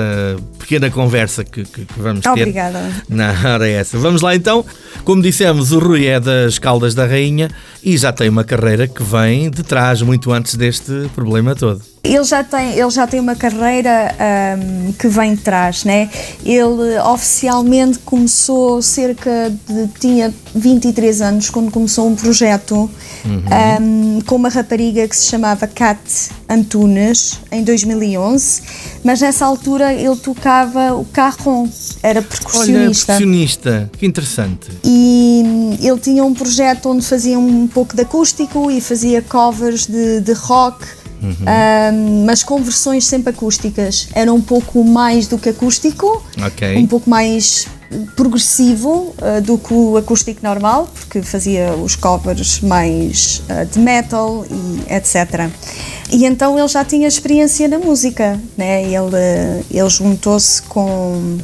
pequena conversa que, que, que vamos ter. Obrigada. Na hora essa. Vamos lá então. Como dissemos, o Rui é das Caldas da Rainha e já tem uma carreira que vem de trás, muito antes deste problema todo. Ele já tem, ele já tem uma carreira um, que vem de trás, né? Ele oficialmente começou cerca de. tinha 23 anos quando começou um projeto uhum. um, com uma rapariga que se chamava Kat Antunes em 2011, mas nessa altura ele tocava o carrom, era percussionista. Olha, percussionista, que interessante. E hum, ele tinha um projeto onde fazia um pouco de acústico e fazia covers de, de rock Uhum. Um, mas com versões sempre acústicas. Era um pouco mais do que acústico, okay. um pouco mais progressivo uh, do que o acústico normal, porque fazia os covers mais uh, de metal e etc. E então ele já tinha experiência na música, né? ele, ele juntou-se com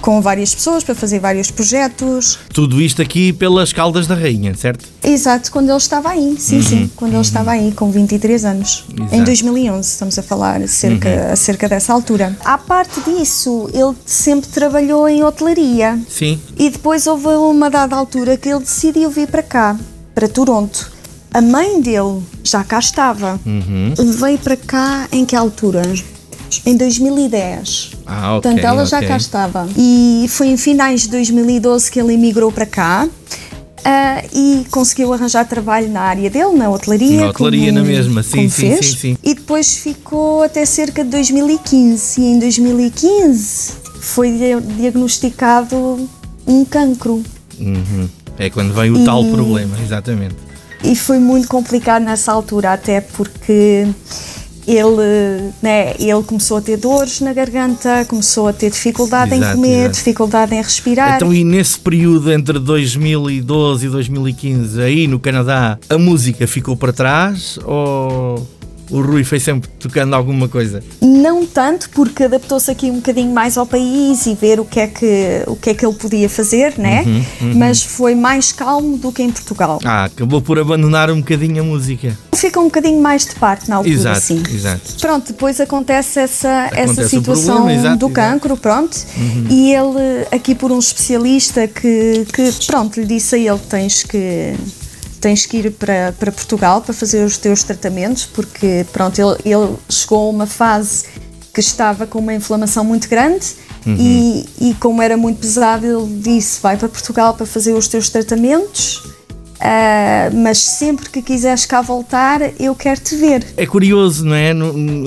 com várias pessoas para fazer vários projetos. Tudo isto aqui pelas Caldas da Rainha, certo? Exato, quando ele estava aí, sim, sim, quando ele estava aí, com 23 anos. Uhum, Exato. Em 2011, estamos a falar acerca, acerca dessa altura. À parte disso, ele sempre trabalhou em hotelaria. Sim. E depois houve uma dada altura que ele decidiu vir para cá, para Toronto. A mãe dele já cá estava. Uhum. Veio para cá em que altura? Em 2010. Ah, ok. Portanto, ela já cá estava. E foi em finais de 2012 que ele emigrou para cá. ah, e conseguiu arranjar trabalho na área dele, na hotelaria. Na hotelaria, como- na mesma, sim, sim, fez. sim, sim. E depois ficou até cerca de 2015. E em 2015 foi dia- diagnosticado um cancro. Uhum. É quando vem o tal problema, exatamente. E foi muito complicado nessa altura, até porque ele, né, ele começou a ter dores na garganta, começou a ter dificuldade em Exato, comer, exato. dificuldade em respirar. Então, e nesse período entre 2012 e 2015, aí no Canadá, a música ficou para trás ou o Rui foi sempre tocando alguma coisa? Não tanto, porque adaptou-se aqui um bocadinho mais ao país e ver o que é que, o que, é que ele podia fazer, né? Uhum, Mas foi mais calmo do que em Portugal. Ah, acabou por abandonar um bocadinho a música. Fica um bocadinho mais de parte na altura, Exato, sim. exato. Pronto, depois acontece essa, essa Acontece o situação problema, exato, do cancro, pronto, e ele, aqui por um especialista que, que, pronto, lhe disse a ele tens que tens que ir para, para Portugal para fazer os teus tratamentos, porque, pronto, ele, ele chegou a uma fase que estava com uma inflamação muito grande e, e como era muito pesado, ele disse, vai para Portugal para fazer os teus tratamentos, ah, mas sempre que quiseres cá voltar, eu quero te ver. É curioso, não é?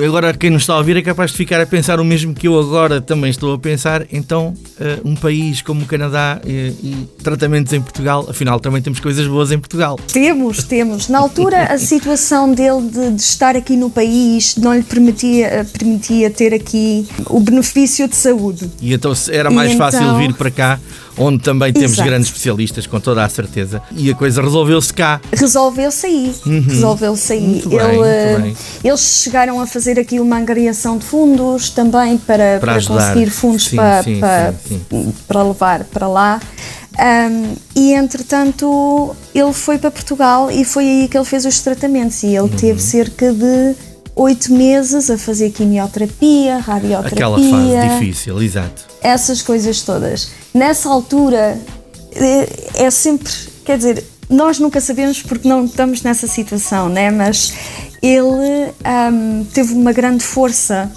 Agora, quem nos está a ouvir é capaz de ficar a pensar o mesmo que eu agora também estou a pensar. Então, eh, um país como o Canadá eh, e tratamentos em Portugal, afinal, também temos coisas boas em Portugal. Temos, temos. Na altura, a *laughs* situação dele de, de estar aqui no país não lhe permitia, permitia ter aqui o benefício de saúde. E então era mais E fácil então- vir para cá, onde também temos Exato. grandes especialistas, com toda a certeza. E a coisa resolveu-se cá. Resolveu-se aí. Resolveu-se aí. Uhum. Muito bem, Ele, muito eh, bem. Eles chegaram a fazer aqui uma angariação de fundos também para, para, ajudar. conseguir fundos Sim, para, sim, para, sim, para levar para lá. Ahm, e entretanto ele foi para Portugal e foi aí que ele fez os tratamentos e ele Uhum. teve cerca de oito meses a fazer quimioterapia, radioterapia. Aquela fase difícil, exato. essas coisas todas. Nessa altura é, é sempre, quer dizer, nós nunca sabemos porque não estamos nessa situação, né? Mas ele ahm, teve uma grande força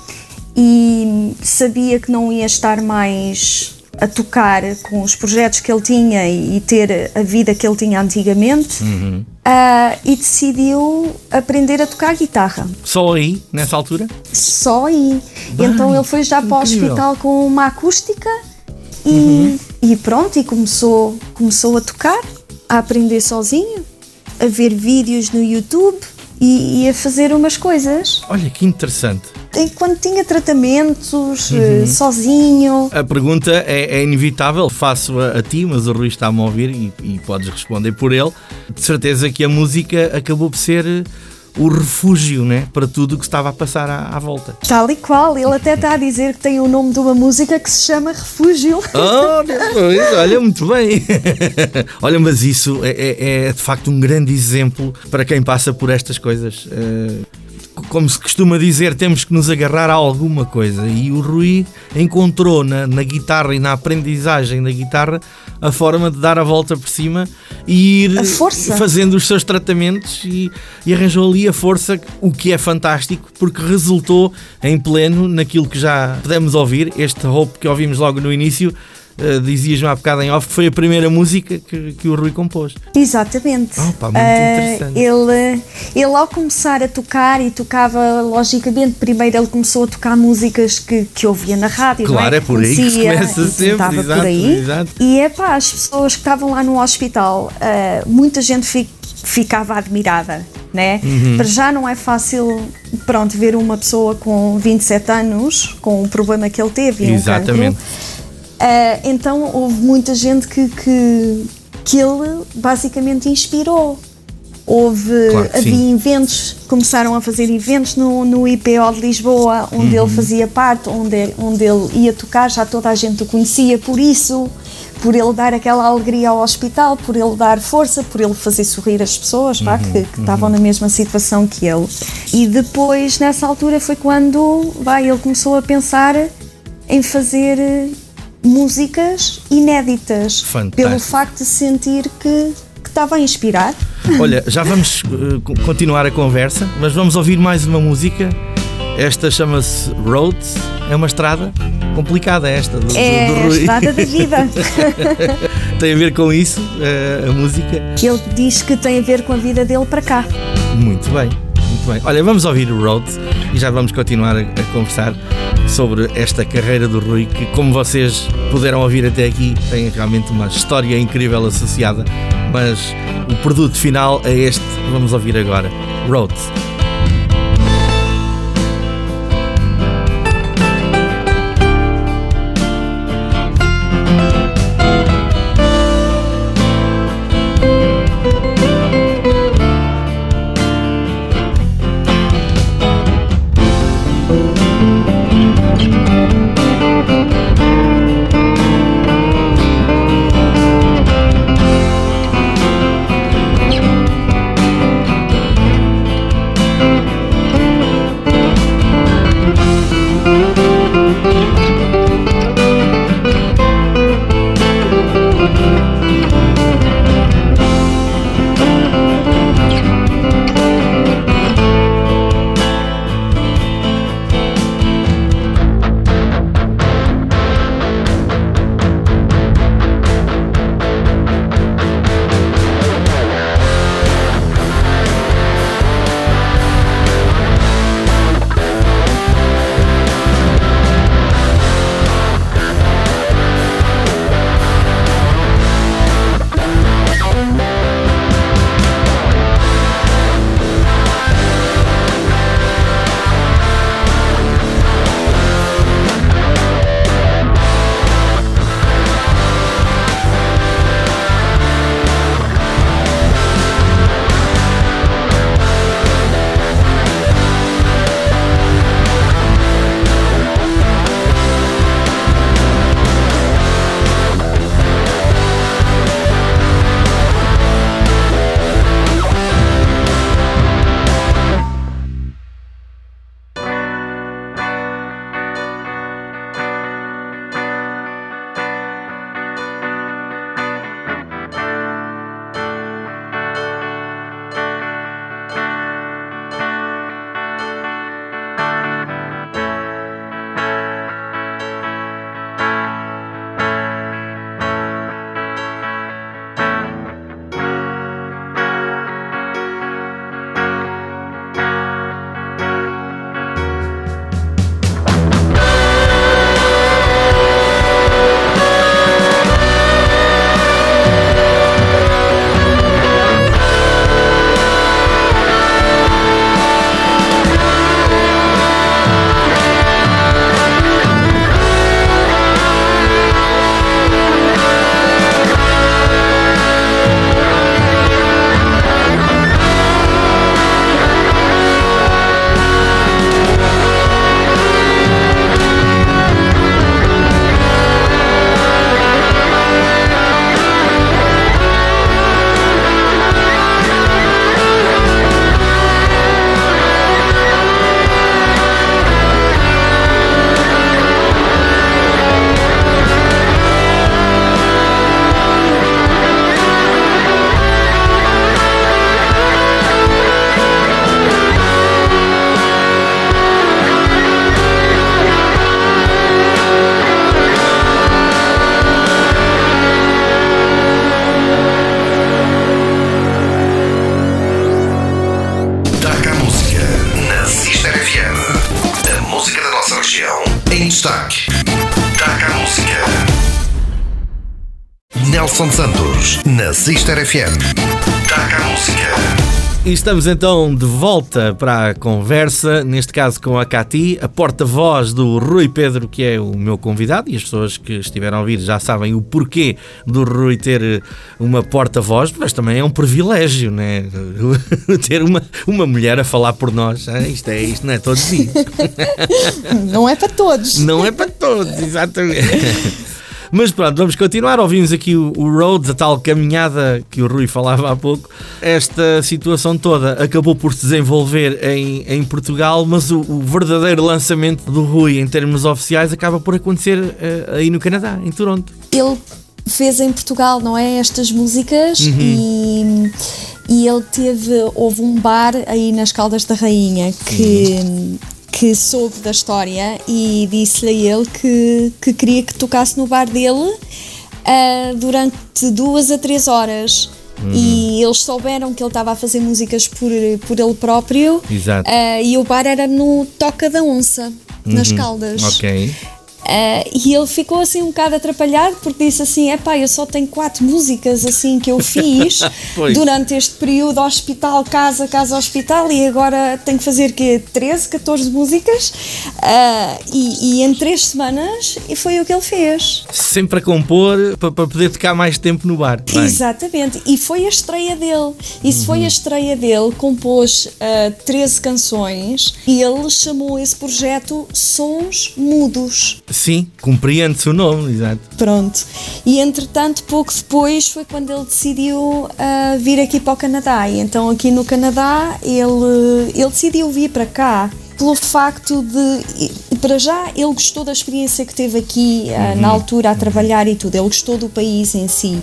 e sabia que não ia estar mais a tocar com os projetos que ele tinha e ter a vida que ele tinha antigamente ah, e decidiu aprender a tocar guitarra Só aí, nessa altura? só aí. Bem, então ele foi já para o hospital com uma acústica e, Uhum. e pronto, e começou, começou a tocar, a aprender sozinho, a ver vídeos no YouTube e, e a fazer umas coisas. Olha que interessante. Enquanto tinha tratamentos, Uhum. eh, sozinho. A pergunta é, é inevitável, faço a, a ti, mas o Rui está-me a ouvir e, e podes responder por ele. De certeza que a música acabou por ser o refúgio né, para tudo o que estava a passar à, à volta. Tal e qual, ele até está a dizer que tem o nome de uma música que se chama Refúgio. *laughs* Olha, pois, olha, muito bem. *laughs* olha, mas isso é, é- é, de facto um grande exemplo para quem passa por estas coisas. Eh, como se costuma dizer, temos que nos agarrar a alguma coisa. E o Rui encontrou na, na guitarra e na aprendizagem da guitarra a forma de dar a volta por cima e ir fazendo os seus tratamentos e, e arranjou ali a força, o que é fantástico, porque resultou em pleno naquilo que já pudemos ouvir. Este Hope que ouvimos logo no início, eh, dizias-me há bocado em off, que foi a primeira música que, que o Rui compôs. Exatamente. Muito Ah, interessante. ele, ele, ao começar a tocar, e tocava, logicamente, primeiro ele começou a tocar músicas que, que ouvia na rádio. não Claro, é por aí que Conhecia, começa sempre, Estava exato, por aí. exato. E é pá, as pessoas que estavam lá no hospital, ah, muita gente fi- ficava admirada. Né? Uhum. Para já não é fácil pronto, ver uma pessoa com 27 anos com o problema que ele teve. um Exatamente. Ah, então houve muita gente que, que, que ele basicamente inspirou. houve, Claro havia sim. eventos, começaram a fazer eventos no, no IPO de Lisboa, onde Uhum. ele fazia parte, onde, onde ele ia tocar, já toda a gente o conhecia por isso, por ele dar aquela alegria ao hospital, por ele dar força, por ele fazer sorrir as pessoas Uhum, que, que estavam na mesma situação que ele. E depois, nessa altura, foi quando vai, ele começou a pensar em fazer eh, músicas inéditas, Fantástico. pelo facto de sentir que, estava a inspirar. Olha, já vamos co- continuar a conversa, mas vamos ouvir mais uma música. Esta chama-se Roads. É uma estrada complicada esta do, do- É do a Rui. estrada da vida. *laughs* Tem a ver com isso, eh, a música. que ele diz que tem a ver com a vida dele para cá. Muito bem, muito bem. Olha, vamos ouvir o Roads e já vamos continuar a, a conversar sobre esta carreira do Rui, que, como vocês puderam ouvir até aqui, tem realmente uma história incrível associada, mas o produto final é este vamos ouvir agora: Roads. Sister FM. Taca a música. E estamos então de volta para a conversa, neste caso com a Cati, a porta-voz do Rui Pedro, que é o meu convidado, e as pessoas que estiveram a ouvir já sabem o porquê do Rui ter uma porta-voz, mas também é um privilégio, né? *laughs* ter uma, uma mulher a falar por nós. Isto, é, isto não é todos os dias. *laughs* Não é para todos. Não é para todos, exatamente. *laughs* Mas pronto, vamos continuar. Ouvimos aqui o, o Rhodes, a tal caminhada que o Rui falava há pouco. Esta situação toda acabou por se desenvolver em, em Portugal, mas o, o verdadeiro lançamento do Rui em termos oficiais acaba por acontecer uh, aí no Canadá, em Toronto. Ele fez em Portugal, não é? Estas músicas e, e ele teve. Houve um bar aí nas Caldas da Rainha que. Que soube da história e disse-lhe a ele que, que queria que tocasse no bar dele ah, durante duas a três horas. E eles souberam que ele estava a fazer músicas por, por ele próprio. Exato. Ah, e o bar era no Toca da Onça, nas Caldas. Ok. Ah, e ele ficou assim um bocado atrapalhado porque disse assim: Epá, eu só tenho quatro músicas assim que eu fiz *laughs* durante este período hospital, casa, casa, hospital e agora tenho que fazer que 13, 14 músicas Ah, e, e em três semanas e foi o que ele fez. Sempre a compor para, para poder tocar mais tempo no bar. Bem, Exatamente, e foi a estreia dele. E se foi a estreia dele, compôs ah, 13 canções e ele chamou esse projeto Sons Mudos. Sim, compreende-se o nome, exato. Pronto. E entretanto, pouco depois foi quando ele decidiu ah, vir aqui para o Canadá. E então aqui no Canadá ele, ele decidiu vir para cá pelo facto de, para já, ele gostou da experiência que teve aqui ah, na altura a trabalhar e tudo. Ele gostou do país em si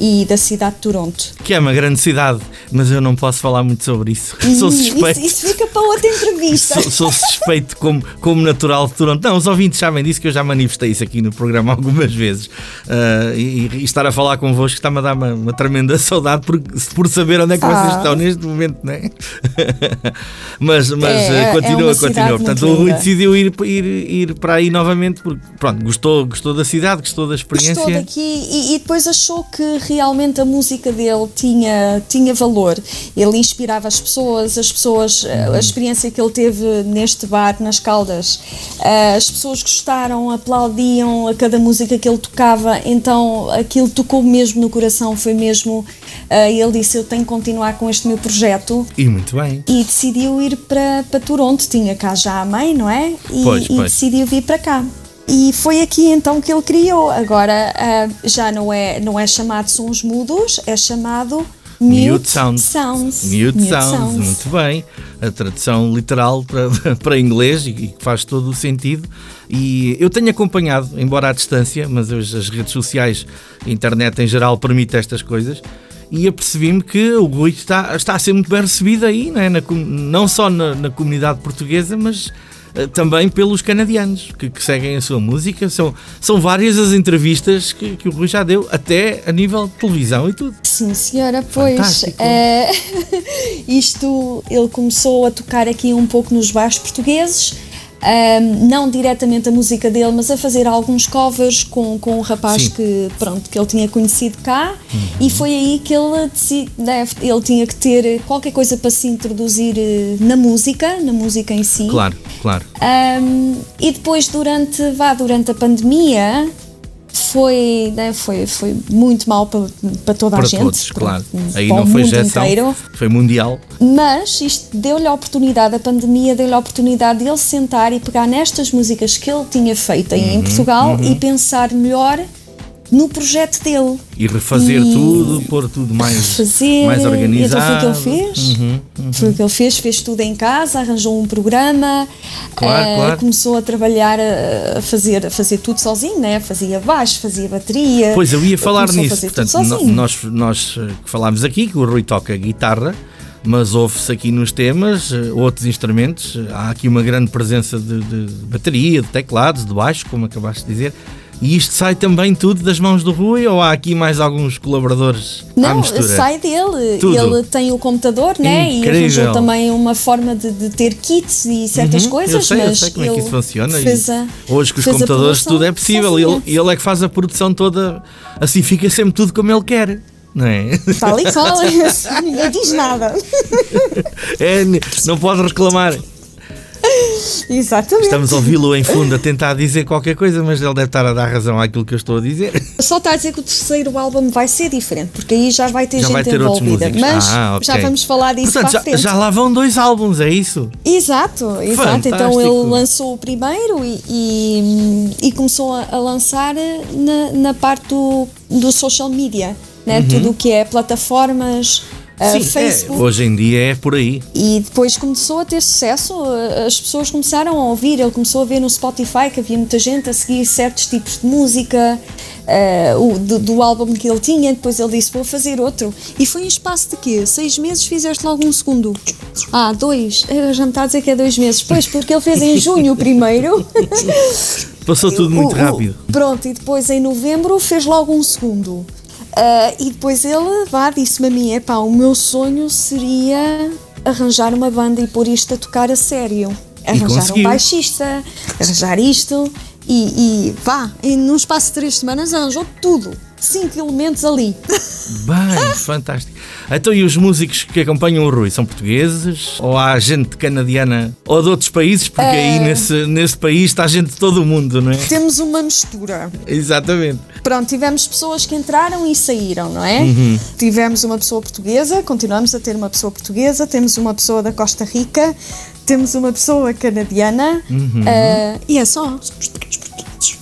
e da cidade de Toronto. Que é uma grande cidade, mas eu não posso falar muito sobre isso. *laughs* Sou Hum, suspeito. Isso, isso fica para outra entrevista. Sou, sou suspeito como, como natural de Toronto. Não, os ouvintes sabem disso que eu já manifestei isso aqui no programa algumas vezes. Ah, e, e estar a falar convosco está-me a dar uma, uma tremenda *laughs* saudade por, por saber onde é que vocês Ah. estão neste momento, não é? *laughs* mas mas É, é continua, uma cidade continua. Portanto, o Rui decidiu ir, ir, ir para aí novamente porque, pronto, gostou, gostou da cidade, gostou da experiência. Gostou daqui e, e depois achou que realmente a música dele tinha, tinha valor. Ele inspirava as pessoas, as pessoas, eh, a experiência que ele teve neste bar nas Caldas. eh, As pessoas gostaram, aplaudiam a cada música que ele tocava, então aquilo tocou mesmo no coração, foi mesmo. eh, Ele disse: Eu tenho que continuar com este meu projeto. E muito bem. E decidiu ir para, para Toronto, tinha cá já a mãe, não é? E, Pois, e pois. decidiu vir para cá. E foi aqui então que ele criou. Agora ah, já não é, não é chamado Sons Mudos, é chamado Mute, Mute Sounds. Sounds. Mute, sounds. muito bem. A tradução literal para, *laughs* para inglês e que faz todo o sentido. E eu tenho acompanhado, embora à distância, mas hoje as redes sociais, a internet em geral, permite estas coisas. E apercebi-me que o Rui está, está a ser muito bem recebido aí, não, é? Na não só na, na comunidade portuguesa, mas também pelos canadianos que, que seguem a sua música. São, são várias as entrevistas que, que o Rui já deu, até a nível de televisão e tudo. Sim, senhora, pois. Eh, *laughs* isto, ele começou a tocar aqui um pouco nos bares portugueses. Ahm, não diretamente a música dele, mas a fazer alguns covers com, com um rapaz Sim. que, pronto, que ele tinha conhecido cá Uhum. e foi aí que ele deve- ele tinha que ter qualquer coisa para se introduzir eh, na música, na música em si. Claro, claro. Um, e depois, durante, vá, durante a pandemia, foi, né, foi, foi muito mal para, para toda para a gente. todos, para- claro. Aí para não o foi inteiro. foi mundial. Mas isto deu-lhe a oportunidade, a pandemia deu-lhe a oportunidade de ele sentar e pegar nestas músicas que ele tinha feito aí Uhum, em Portugal e pensar melhor no projeto dele. E refazer E- tudo, pôr tudo mais, fazer. mais organizado. Então foi o que ele fez. Uhum, Foi o que ele fez, fez tudo em casa, arranjou um programa, Claro, eh, claro. começou a trabalhar a, a fazer, a fazer tudo sozinho, né? fazia baixo, fazia bateria. Pois eu ia falar nisso. Portanto, nós, nós eh, falámos aqui que o Rui toca guitarra, mas ouve-se aqui nos temas eh, outros instrumentos. Há aqui uma grande presença de, de bateria, de teclados, de baixo, como acabaste de dizer. E isto sai também tudo das mãos do Rui ou há aqui mais alguns colaboradores à Não, sai dele. Tudo. Ele tem o computador, né? E arranjou também uma forma de, de ter kits e certas Uhum, coisas. eu sei, eu mas sei como é que isso funciona. a, hoje com os computadores tudo é possível. E ele, ele é que faz a produção toda, assim fica sempre tudo como ele quer. não é? Tal e qual, *laughs* ninguém diz nada. É, não pode reclamar. *laughs* Exatamente. Estamos a ouvi-lo em fundo a tentar dizer qualquer coisa, mas ele deve estar a dar razão àquilo que eu estou a dizer. Só está a dizer que o terceiro álbum vai ser diferente, porque aí já vai ter Já gente vai ter envolvida. Mas Ah, ok. já vamos falar disso Portanto, para a já, frente. já lá vão dois álbuns, é isso? Exato, exato. Fantástico. Então ele lançou o primeiro e, e, e começou a, a lançar na, na parte do, do social media, né? tudo o que é plataformas, uh, Uhum. Sim, é, hoje em dia é por aí. E depois começou a ter sucesso, as pessoas começaram a ouvir, ele começou a ver no Spotify que havia muita gente a seguir certos tipos de música, eh, o, do, do álbum que ele tinha, depois ele disse vou fazer outro. E foi em espaço de quê? Seis meses fizeste logo um segundo. *laughs* Ah, dois. Já me está a dizer que é dois meses. Pois, porque ele fez em junho o primeiro. *laughs* Passou tudo O- muito o- rápido. Pronto, e depois em novembro fez logo um segundo. Ah, e depois ele vá, disse-me a mim: epá, o meu sonho seria arranjar uma banda e pôr isto a tocar a sério. Arranjar um baixista, arranjar isto e, e vá, e num espaço de três semanas arranjou tudo. Cinco elementos ali. Bem, *laughs* fantástico. Então, e os músicos que acompanham o Rui são portugueses? Ou há gente canadiana ou de outros países? Porque aí É. nesse, nesse país está gente de todo o mundo, não é? Temos uma mistura. Exatamente. Pronto, tivemos pessoas que entraram e saíram, não é? Uhum. Tivemos uma pessoa portuguesa, continuamos a ter uma pessoa portuguesa, temos uma pessoa da Costa Rica, temos uma pessoa canadiana Uhum. ah, e é só.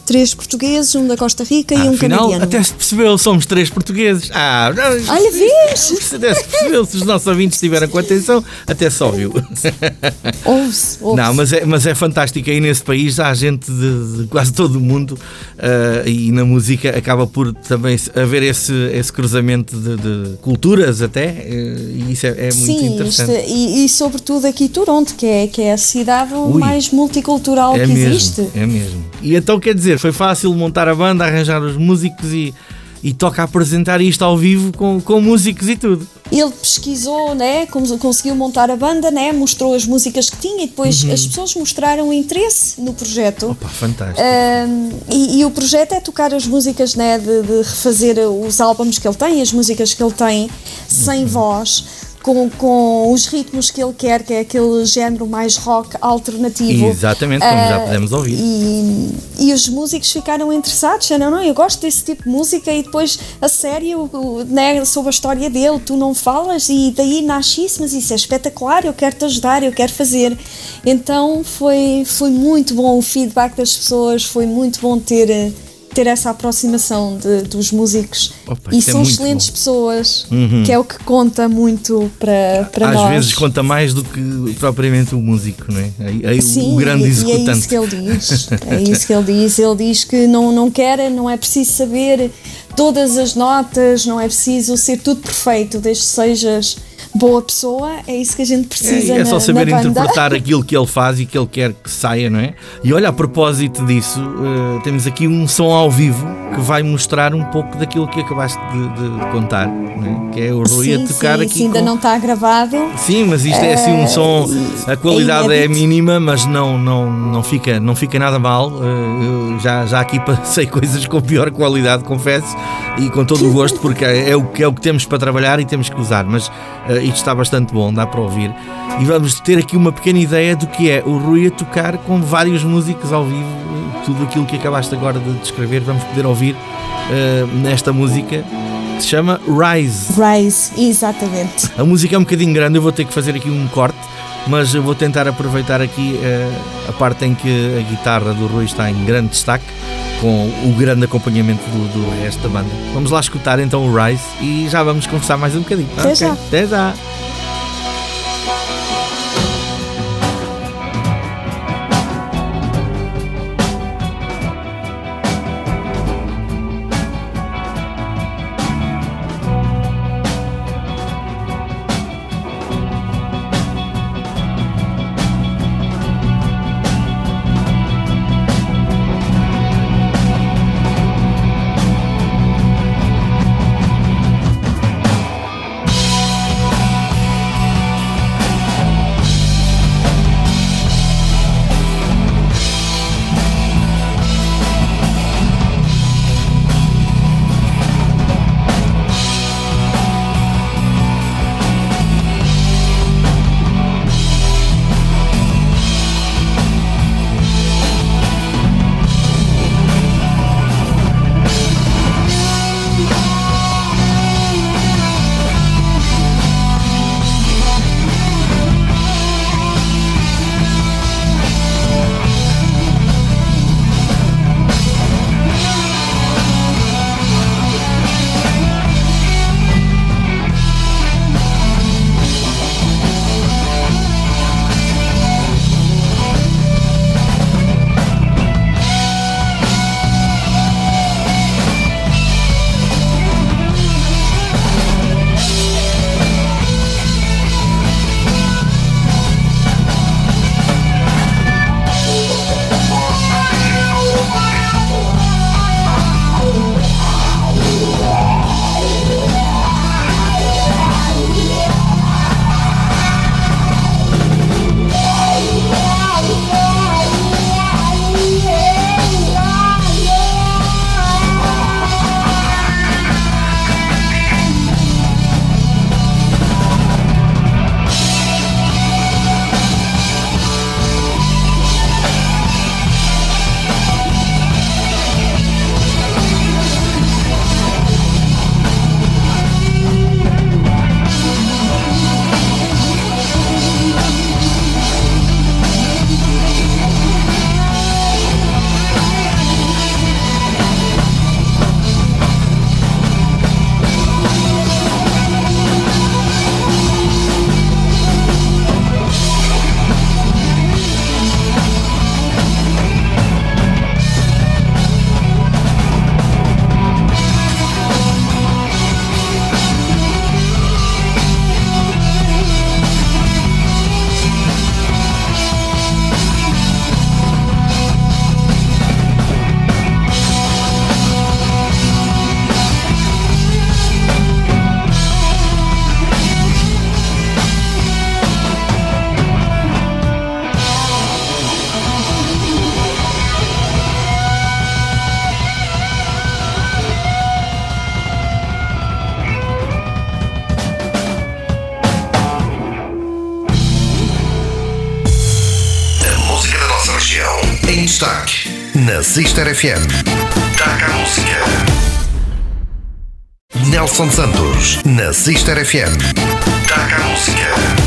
Três portugueses. Um da Costa Rica Ah, e um afinal, canadiano. até se percebeu, somos três portugueses. Ah, Olha, vês? *laughs* Até se percebeu, se os nossos ouvintes estiveram com atenção, até só ouviu. *laughs* Ouve-se, ouve-se. Não, mas é, mas é fantástico. Aí nesse país há gente de, de quase todo o mundo ah, e na música acaba por também haver esse, esse cruzamento de, de culturas, até. eh, e isso é, é muito Sim, interessante. isto- e, e sobretudo aqui Toronto, que é, que é a cidade Ui. mais multicultural É que mesmo, existe. é mesmo. E então quer dizer, foi fácil montar a banda, arranjar os músicos e, e toca apresentar isto ao vivo com, com músicos e tudo. Ele pesquisou, né, cons- conseguiu montar a banda, né, mostrou as músicas que tinha e depois Uhum. as pessoas mostraram interesse no projeto. Pá, fantástico. Ahm, e, e o projeto é tocar as músicas, né, de, de refazer os álbuns que ele tem, as músicas que ele tem sem voz. Com, com os ritmos que ele quer, que é aquele género mais rock alternativo. Exatamente, como já Ah, pudemos ouvir. E, e os músicos ficaram interessados, disseram, não, eu gosto desse tipo de música e depois, a sério, o- né, sobre a história dele, tu não falas e daí nasce isso, mas isso é espetacular, eu quero te ajudar, eu quero fazer. Então foi, foi muito bom o feedback das pessoas, foi muito bom ter, eh, ter essa aproximação de- dos músicos. Opa, e é são muito excelentes bom. pessoas, que é o que conta muito para, para Às nós. vezes conta mais do que propriamente o músico, não é? Aí, aí Sim, o grande e, e é executante. isso que ele diz. É isso que ele diz. Ele diz que não, não quer, não é preciso saber todas as notas, não é preciso ser tudo perfeito, desde que sejas boa pessoa, é isso que a gente É, precisa e é só na, saber na interpretar *laughs* aquilo que ele faz e que ele quer que saia, não é? E olha, a propósito disso, eh, temos aqui um som ao vivo que vai mostrar um pouco daquilo que acabaste de, de contar, não é? que é o Rui Sim, a tocar sim, aqui. sim, ainda com- não está gravado. Sim, mas isto é assim um som, a qualidade é inédito. mínima, mas não, não, não, fica, não fica nada mal. Eh, eu já, já aqui *laughs* passei coisas com pior qualidade, confesso, e com todo o gosto, porque é o, que- é o que temos para trabalhar e temos que usar. Mas eh, isto está bastante bom, dá para ouvir. E vamos ter aqui uma pequena ideia do que é o Rui a tocar com vários músicos ao vivo, tudo aquilo que acabaste agora de descrever, vamos poder ouvir eh, nesta música que se chama Rise. Rise, exatamente. A música é um bocadinho grande, eu vou ter que fazer aqui um corte, mas eu vou tentar aproveitar aqui eh, a parte em que a guitarra do Rui está em grande destaque, com o grande acompanhamento do, do resto da banda. Vamos lá escutar então o Rise e já vamos conversar mais um bocadinho. Até Ok, já. Até já. Sister FM. Destaque a música. Nelson Santos na Sister FM. Destaque a música.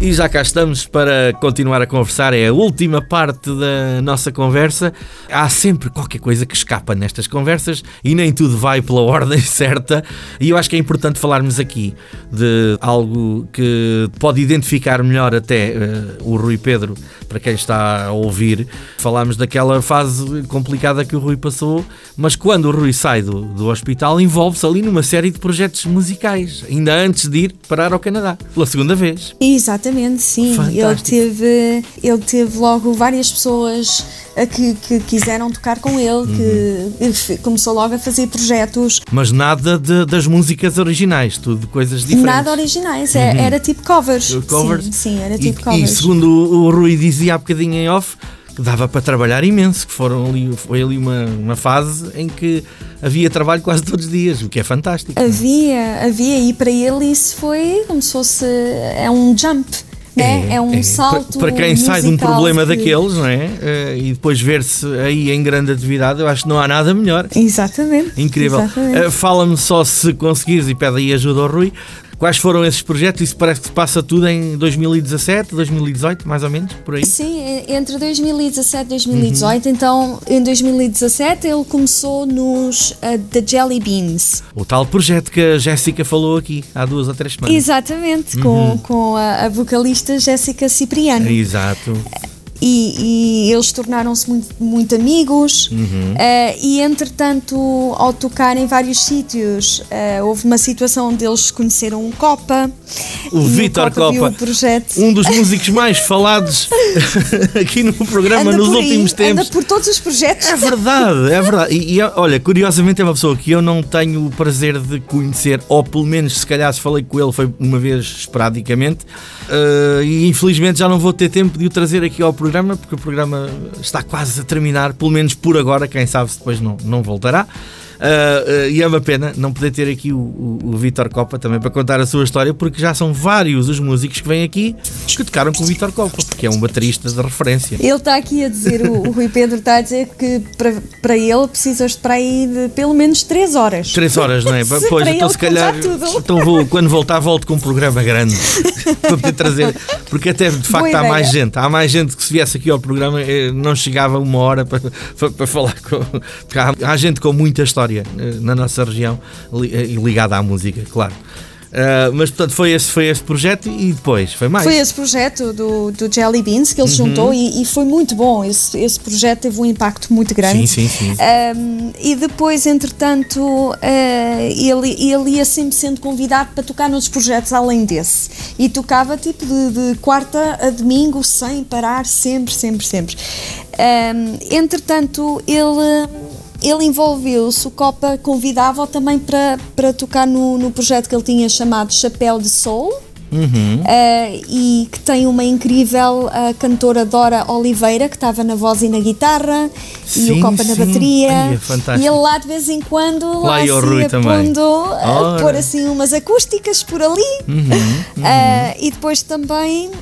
E já cá estamos para continuar a conversar. É a última parte da nossa conversa. Há sempre qualquer coisa que escapa nestas conversas e nem tudo vai pela *laughs* ordem certa. E eu acho que é importante falarmos aqui de algo que pode identificar melhor até uh, o Rui Pedro, para quem está a ouvir. Falámos daquela fase complicada que o Rui passou, mas quando o Rui sai do, do hospital, envolve-se ali numa série de projetos musicais, ainda antes de ir parar ao Canadá, pela segunda vez. Exatamente. Sim. Fantástico. Ele teve, ele teve logo várias pessoas que, que quiseram tocar com ele, uhum. que começou logo a fazer projetos. Mas nada de, das músicas originais, tudo coisas diferentes. Nada originais, é, uhum. era tipo covers. covers. Sim, sim, era tipo e, covers. E segundo o Rui dizia há bocadinho em off, que dava para trabalhar imenso, que foram ali, foi ali uma, uma fase em que havia trabalho quase todos os dias, o que é fantástico. Havia, havia, e para ele isso foi como se fosse é um jump né? É, é um é. salto. Para, para quem sai de um problema que... daqueles, não é? Uh, e depois ver-se aí em grande atividade, eu acho que não há nada melhor. Exatamente. Incrível. Uh, Fala-me só se conseguires e pede aí ajuda ao Rui. Quais foram esses projetos? Isso parece que se passa tudo em 2017, 2018, mais ou menos, por aí? Sim, entre 2017 e 2018. Uhum. Então, em 2017 ele começou nos uh, The Jelly Beans. O tal projeto que a Jéssica falou aqui há duas ou três semanas. Exatamente, uhum. com, com a, a vocalista Jéssica Cipriano. Exato e, e eles tornaram-se muito, muito, amigos uhum. uh, e entretanto ao tocar em vários sítios uh, houve uma situação onde eles conheceram um Copa o Vitor Copa, um dos músicos mais falados *laughs* aqui no programa anda nos aí, últimos tempos anda por todos os projetos. É verdade, é verdade. E, e, olha, curiosamente é uma pessoa que eu não tenho o prazer de conhecer ou pelo menos se calhar se falei com ele foi uma vez esporadicamente uh, e infelizmente já não vou ter tempo de o trazer aqui ao programa programa, porque o programa está quase a terminar, pelo menos por agora, quem sabe se depois não, não voltará. Uh, uh, e é uma pena não poder ter aqui o, o, o Vitor Copa também para contar a sua história, porque já são vários os músicos que vêm aqui que tocaram com o Vitor Copa, porque é um baterista de referência. Ele está aqui a dizer, o, o Rui Pedro está a dizer que para, para ele precisas de para aí de pelo menos 3 horas. 3 horas, não é? se *laughs* pois, então se calhar. Então vou, quando voltar, volto com um programa grande *laughs* para poder trazer, porque até de facto há mais gente, há mais gente que se viesse aqui ao programa eh, não chegava uma hora para, para, para falar com. Há, há gente com muita história história eh, na nossa região eh, e ligada à música, claro. Uh, mas portanto foi esse, foi esse projeto e depois foi mais. Foi esse projeto do, do Jelly Beans que ele uhum. juntou e, e, foi muito bom. Esse, esse projeto teve um impacto muito grande. Sim, sim, sim. Um, e depois, entretanto, uh, ele, ele ia sempre sendo convidado para tocar nos projetos além desse. E tocava tipo de, de quarta a domingo sem parar, sempre, sempre, sempre. Um, entretanto, ele ele envolveu-se, o Copa convidava-o também para, para tocar no, no projeto que ele tinha chamado Chapéu de Sol. Uhum. Uh, e que tem uma incrível uh, cantora Dora Oliveira que estava na voz e na guitarra sim, e o Copa sim. na bateria Ai, é e ele lá de vez em quando lá, lá assim, pondo a pôr assim umas acústicas por ali uhum, uhum. Uh, e depois também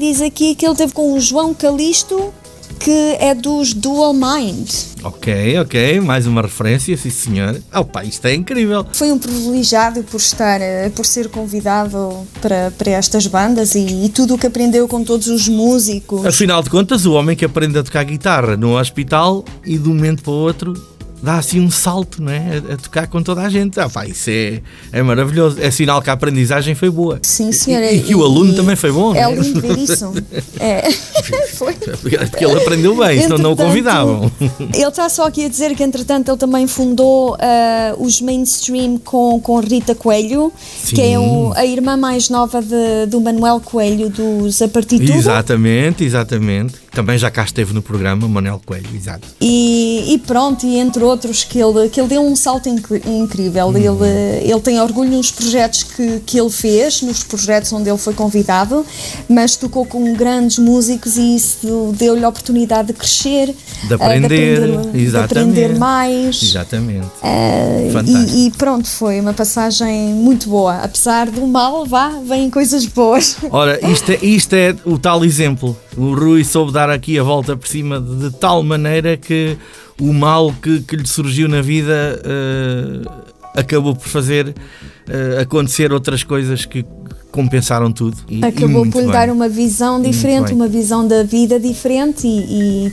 diz aqui que ele teve com o João Calisto que é dos Dual Mind. Ok, ok, mais uma referência, sim senhor. Oh pá, isto é incrível. Foi um privilegiado por estar, eh, por ser convidado para, para estas bandas e, e tudo o que aprendeu com todos os músicos. Afinal de contas, o homem que aprende a tocar guitarra no hospital e de um momento para o outro dá assim um salto, não é? A, a, tocar com toda a gente. Ah, pá, isso é, é maravilhoso. É sinal que a aprendizagem foi boa. Sim, senhora. E, e que o aluno também foi bom. É, é? lindo ver isso. *laughs* É. foi. Porque ele aprendeu bem, senão não o convidavam. Ele está só aqui a dizer que, entretanto, ele também fundou uh, os mainstream com, com Rita Coelho, Sim. que é o, a irmã mais nova de, do Manuel Coelho, dos A Partir. Exatamente, exatamente. Também já cá esteve no programa, Manuel Coelho, exato. E, e pronto, e entre outros que ele, que ele deu um salto inc incrível. Uhum. Ele, ele tem orgulho nos projetos que, que ele fez, nos projetos onde ele foi convidado, mas tocou com grandes músicos e isso deu-lhe a oportunidade de crescer, de aprender, uh, de, aprender de aprender, mais. Exatamente. Uh, e, e, pronto, foi uma passagem muito boa. Apesar do mal, vá, vêm coisas boas. Ora, isto é, isto é o tal exemplo O Rui soube dar aqui a volta por cima de tal maneira que o mal que, que lhe surgiu na vida uh, acabou por fazer uh, acontecer outras coisas que compensaram tudo. E, acabou e por lhe dar uma visão diferente, uma visão da vida diferente e, e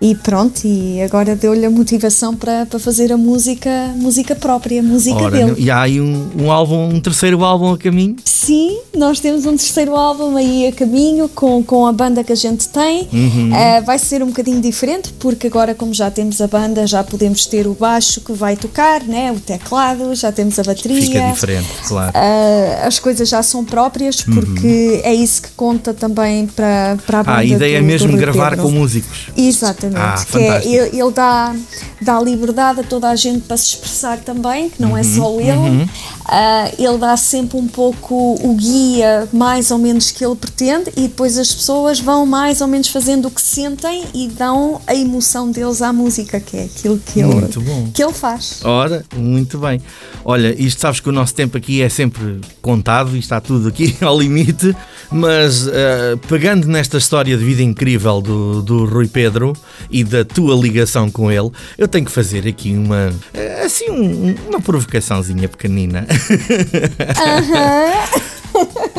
e pronto, e agora deu-lhe a motivação para, para fazer a música, música própria, a música Ora, dele. E há aí um, um, álbum, um terceiro álbum a caminho? Sim, nós temos um terceiro álbum aí a caminho com, com a banda que a gente tem. Uhum. Uh, vai ser um bocadinho diferente, porque agora, como já temos a banda, já podemos ter o baixo que vai tocar, né? o teclado, já temos a bateria. Fica diferente, claro. Uh, as coisas já são próprias, porque uhum. é isso que conta também para, para a banda. Ah, a ideia do, é mesmo gravar com músicos. Exatamente. Exatamente. Ah, que é, ele, ele, dá, dá liberdade a toda a gente para se expressar também, que não é uhum, é só ele. Uhum. Uh, ele dá sempre um pouco o guia, mais ou menos, que ele pretende, e depois as pessoas vão mais ou menos fazendo o que sentem e dão a emoção deles à música, que é aquilo que ele, que ele faz. Ora, muito bem. Olha, isto sabes que o nosso tempo aqui é sempre contado e está tudo aqui *laughs* ao limite, mas uh, pegando nesta história de vida incrível do, do Rui Pedro, e da tua ligação com ele, eu tenho que fazer aqui uma assim um, uma provocaçãozinha pequenina. *laughs* Aham.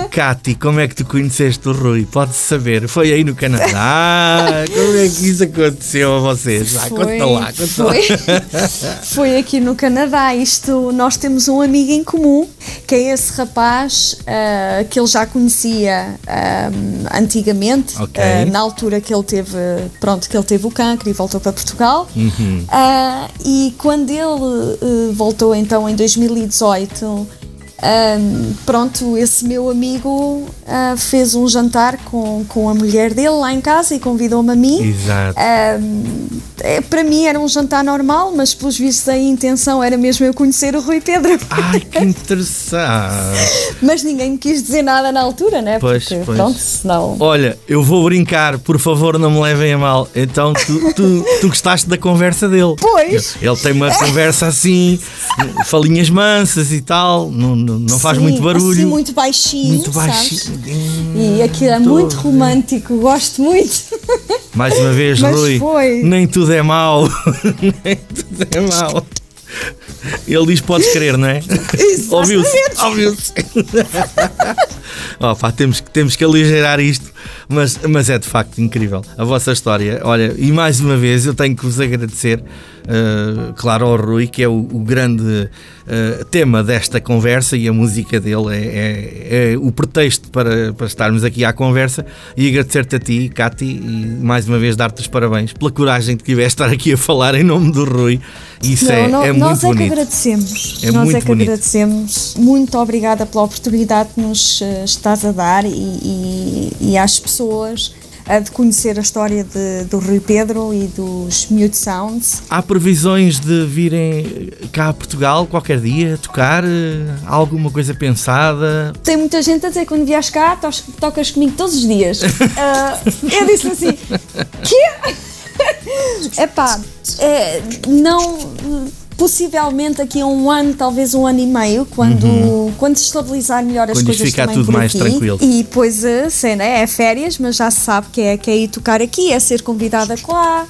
Cati, como é que tu conheceste o Rui? Pode-se saber. Foi aí no Canadá? *laughs* como é que isso aconteceu a vocês? Vai, foi, conta lá, conta foi, lá. *laughs* foi aqui no Canadá. Isto, nós temos um amigo em comum, que é esse rapaz uh, que ele já conhecia uh, antigamente, okay. uh, na altura que ele teve, pronto, que ele teve o cancro e voltou para Portugal. Uhum. e quando ele voltou então em 2018 um, pronto, esse meu amigo uh, fez um jantar com, com a mulher dele lá em casa e convidou-me a mim. Exato. Um, é, para mim era um jantar normal, mas pelos vistos a intenção era mesmo eu conhecer o Rui Pedro. Ai, que *laughs* interessante! mas ninguém me quis dizer nada na altura, né? Pois, Porque, pois. pronto, senão. Olha, eu vou brincar, por favor, não me levem a mal. Então tu, tu, tu gostaste da conversa dele. Pois! Ele tem uma conversa assim, falinhas mansas e tal. Não, não faz Sim, muito barulho. Assim, muito baixinho. Muito baixinho. E aquilo é muito romântico, gosto muito. *laughs* Mais uma vez, Mas Rui, foi. nem tudo é mau. *laughs* nem tudo é mau. Ele diz: Podes querer, não é? Ouviu-se. Ouviu-se. *laughs* pá, temos, temos que aligeirar isto, mas, mas é de facto incrível a vossa história. Olha, e mais uma vez eu tenho que vos agradecer uh, claro, ao Rui, que é o, o grande uh, tema desta conversa e a música dele é, é, é, o pretexto para, para estarmos aqui à conversa e agradecer-te a ti, Cati, e mais uma vez dar-te os parabéns pela coragem que tiveste estar aqui a falar em nome do Rui. Isso não, é, não, é muito nós bonito. Nós é que agradecemos. É nós é que bonito. agradecemos. Muito obrigada pela oportunidade que nos uh, estás a dar e, e, e às pessoas de conhecer a história de, do Rui Pedro e dos Mute Sounds. Há previsões de virem cá a Portugal qualquer dia tocar? Alguma coisa pensada? Tem muita gente a dizer que quando vies cá tocas comigo todos os dias. uh, *laughs* eu disse assim: que? *laughs* Epá, é, não possivelmente aqui a um ano, talvez um ano e meio, quando, uhum. quando se estabilizar melhor as quando coisas ficar também tudo mais aqui. tranquilo. E depois a cena é férias, mas já se sabe que é, que é ir tocar aqui, é ser convidada lá.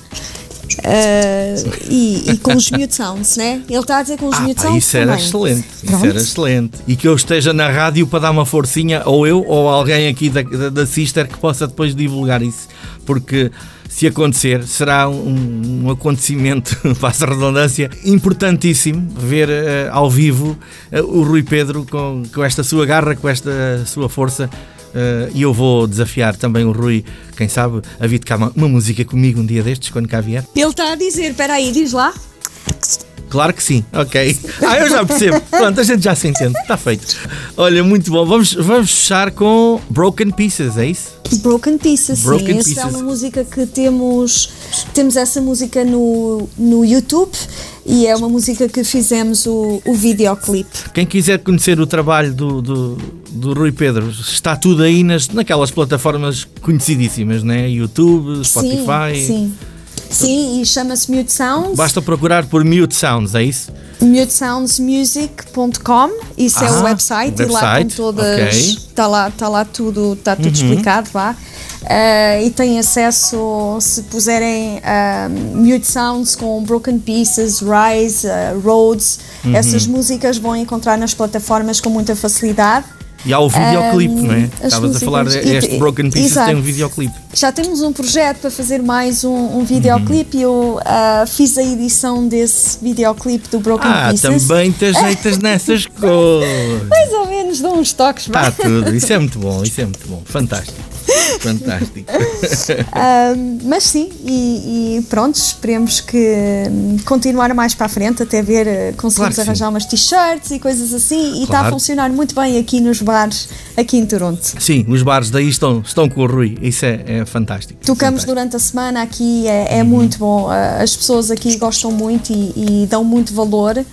Uh, e, e, com os Mute Sounds, né? Ele está a dizer com os ah, Mute Sounds. Isso era também. excelente, Pronto. isso era excelente. E que eu esteja na rádio para dar uma forcinha, ou eu, ou alguém aqui da, da, da Sister que possa depois divulgar isso, porque se acontecer, será um, um acontecimento, *laughs* a redundância, importantíssimo ver uh, ao vivo uh, o Rui Pedro com, com esta sua garra, com esta sua força. Uh, e eu vou desafiar também o Rui, quem sabe, a vir tocar uma, uma música comigo um dia destes, quando cá vier. Ele está a dizer, espera aí, diz lá. Claro que sim, ok. Ah, eu já percebo. Pronto, a gente já se entende. Está feito. Olha, muito bom. Vamos, vamos fechar com Broken Pieces, é isso? Broken Pieces, Broken sim. Essa é uma música que temos. Temos essa música no, no YouTube e é uma música que fizemos o, o videoclipe. Quem quiser conhecer o trabalho do, do, do Rui Pedro, está tudo aí nas, naquelas plataformas conhecidíssimas, né? YouTube, Spotify. Sim, sim. Sim, e chama-se Mute Sounds. Basta procurar por Mute Sounds, é isso? mutesoundsmusic.com isso é o Ah, website, e lá website, com todas está lá, tá lá tudo está tudo Uhum. explicado vá Eh, e tem acesso se puserem ah, Mute Sounds com Broken Pieces, Rise, ah, Roads Uhum. essas músicas vão encontrar nas plataformas com muita facilidade E há o videoclipe, Ahm, não é? as Estavas a falar, este Broken Pieces exato. tem um videoclipe. já temos um projeto para fazer mais um, um videoclipe e eu ah, fiz a edição desse videoclipe do Broken Ah, Pieces também te *laughs* ajeitas nessas coisas. mais ou menos dou uns toques. Está tudo, isso é muito bom, isso é muito bom. Fantástico. *laughs* Fantástico. *laughs* Ahm, mas sim, e, e pronto, esperemos que hum, continuar mais para a frente, até ver, eh, conseguimos Claro que sim. arranjar umas t-shirts e coisas assim, e está Claro. a funcionar muito bem aqui nos bares, aqui em Toronto. Sim, os bares daí estão, estão com o Rui, isso é, é fantástico. Tocamos Fantástico. durante a semana aqui, é, Uhum. é muito bom. Ah, As pessoas aqui gostam muito e, e dão muito valor.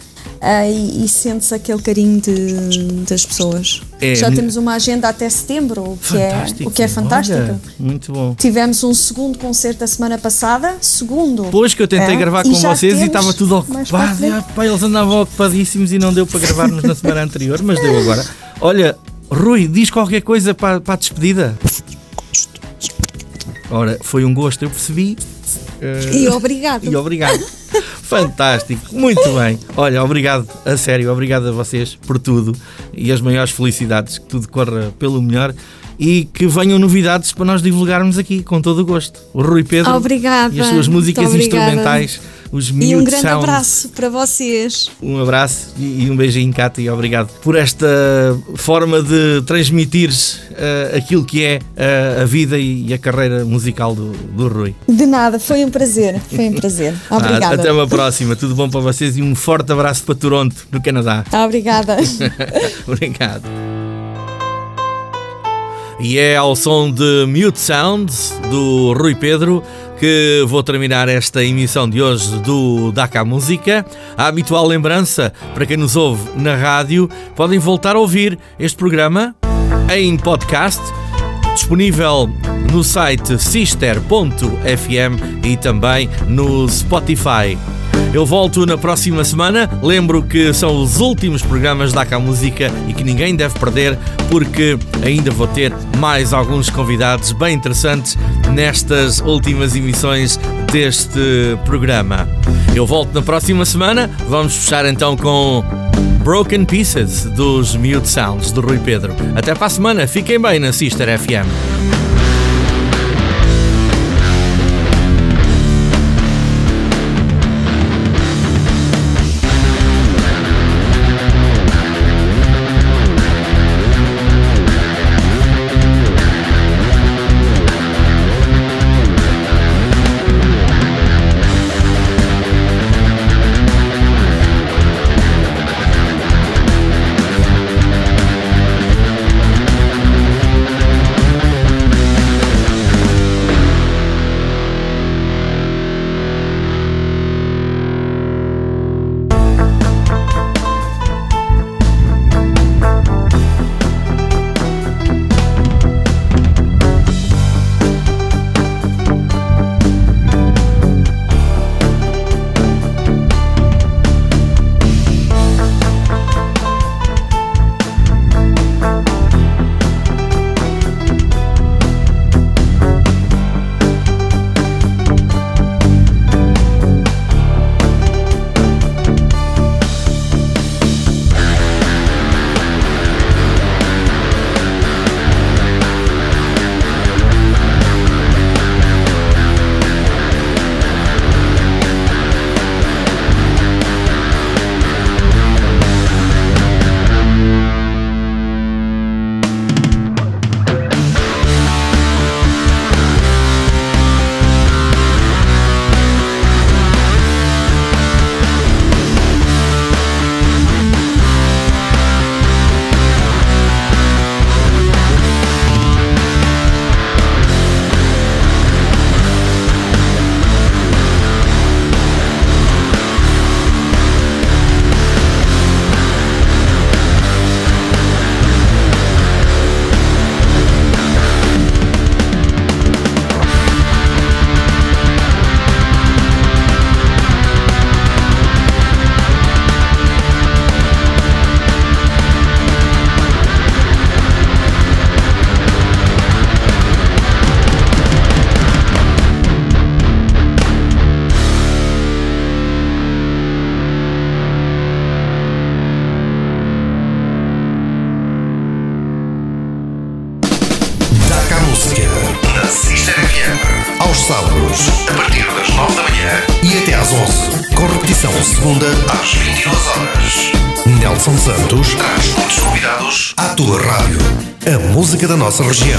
Ah, e, e sente-se aquele carinho de- das pessoas. É, Já temos uma agenda até setembro, o que, é, o que é fantástico. Olha, muito bom. Tivemos um segundo concerto a semana passada, segundo. Depois que eu tentei É, gravar com vocês e estava tudo ocupado. Ah, pá, eles andavam ocupadíssimos e não deu para gravarmos na semana anterior, mas deu agora. Olha, Rui, diz qualquer coisa para, para a despedida. Ora, foi um gosto, eu percebi. Eh, E obrigado. E obrigado. *laughs* Fantástico, muito bem. Olha, obrigado, a sério, obrigado a vocês por tudo e as maiores felicidades, que tudo corra pelo melhor e que venham novidades para nós divulgarmos aqui, com todo o gosto. O Rui Pedro Obrigada, e as suas músicas instrumentais, os E Mute um grande Sounds. abraço para vocês. Um abraço e, e um beijinho, Cátia, e obrigado por esta forma de transmitir aquilo que é eh, a vida e, e a carreira musical do, do Rui. De nada, foi um prazer. Foi um prazer. *laughs* Ah, Obrigada. até uma próxima, tudo bom para vocês e um forte abraço para Toronto, no Canadá. Obrigada. *laughs* Obrigado. E é ao som de Mute Sounds do Rui Pedro que vou terminar esta emissão de hoje do Daca Música. A habitual lembrança para quem nos ouve na rádio, podem voltar a ouvir este programa em podcast, disponível no site sister.fm e também no Spotify. Eu volto na próxima semana. Lembro que são os últimos programas da Cá Música e que ninguém deve perder, porque ainda vou ter mais alguns convidados bem interessantes nestas últimas emissões deste programa. Eu volto na próxima semana. Vamos fechar então com Broken Pieces dos Mute Sounds do Rui Pedro. Até para a semana. Fiquem bem na Sister FM. Tua rádio.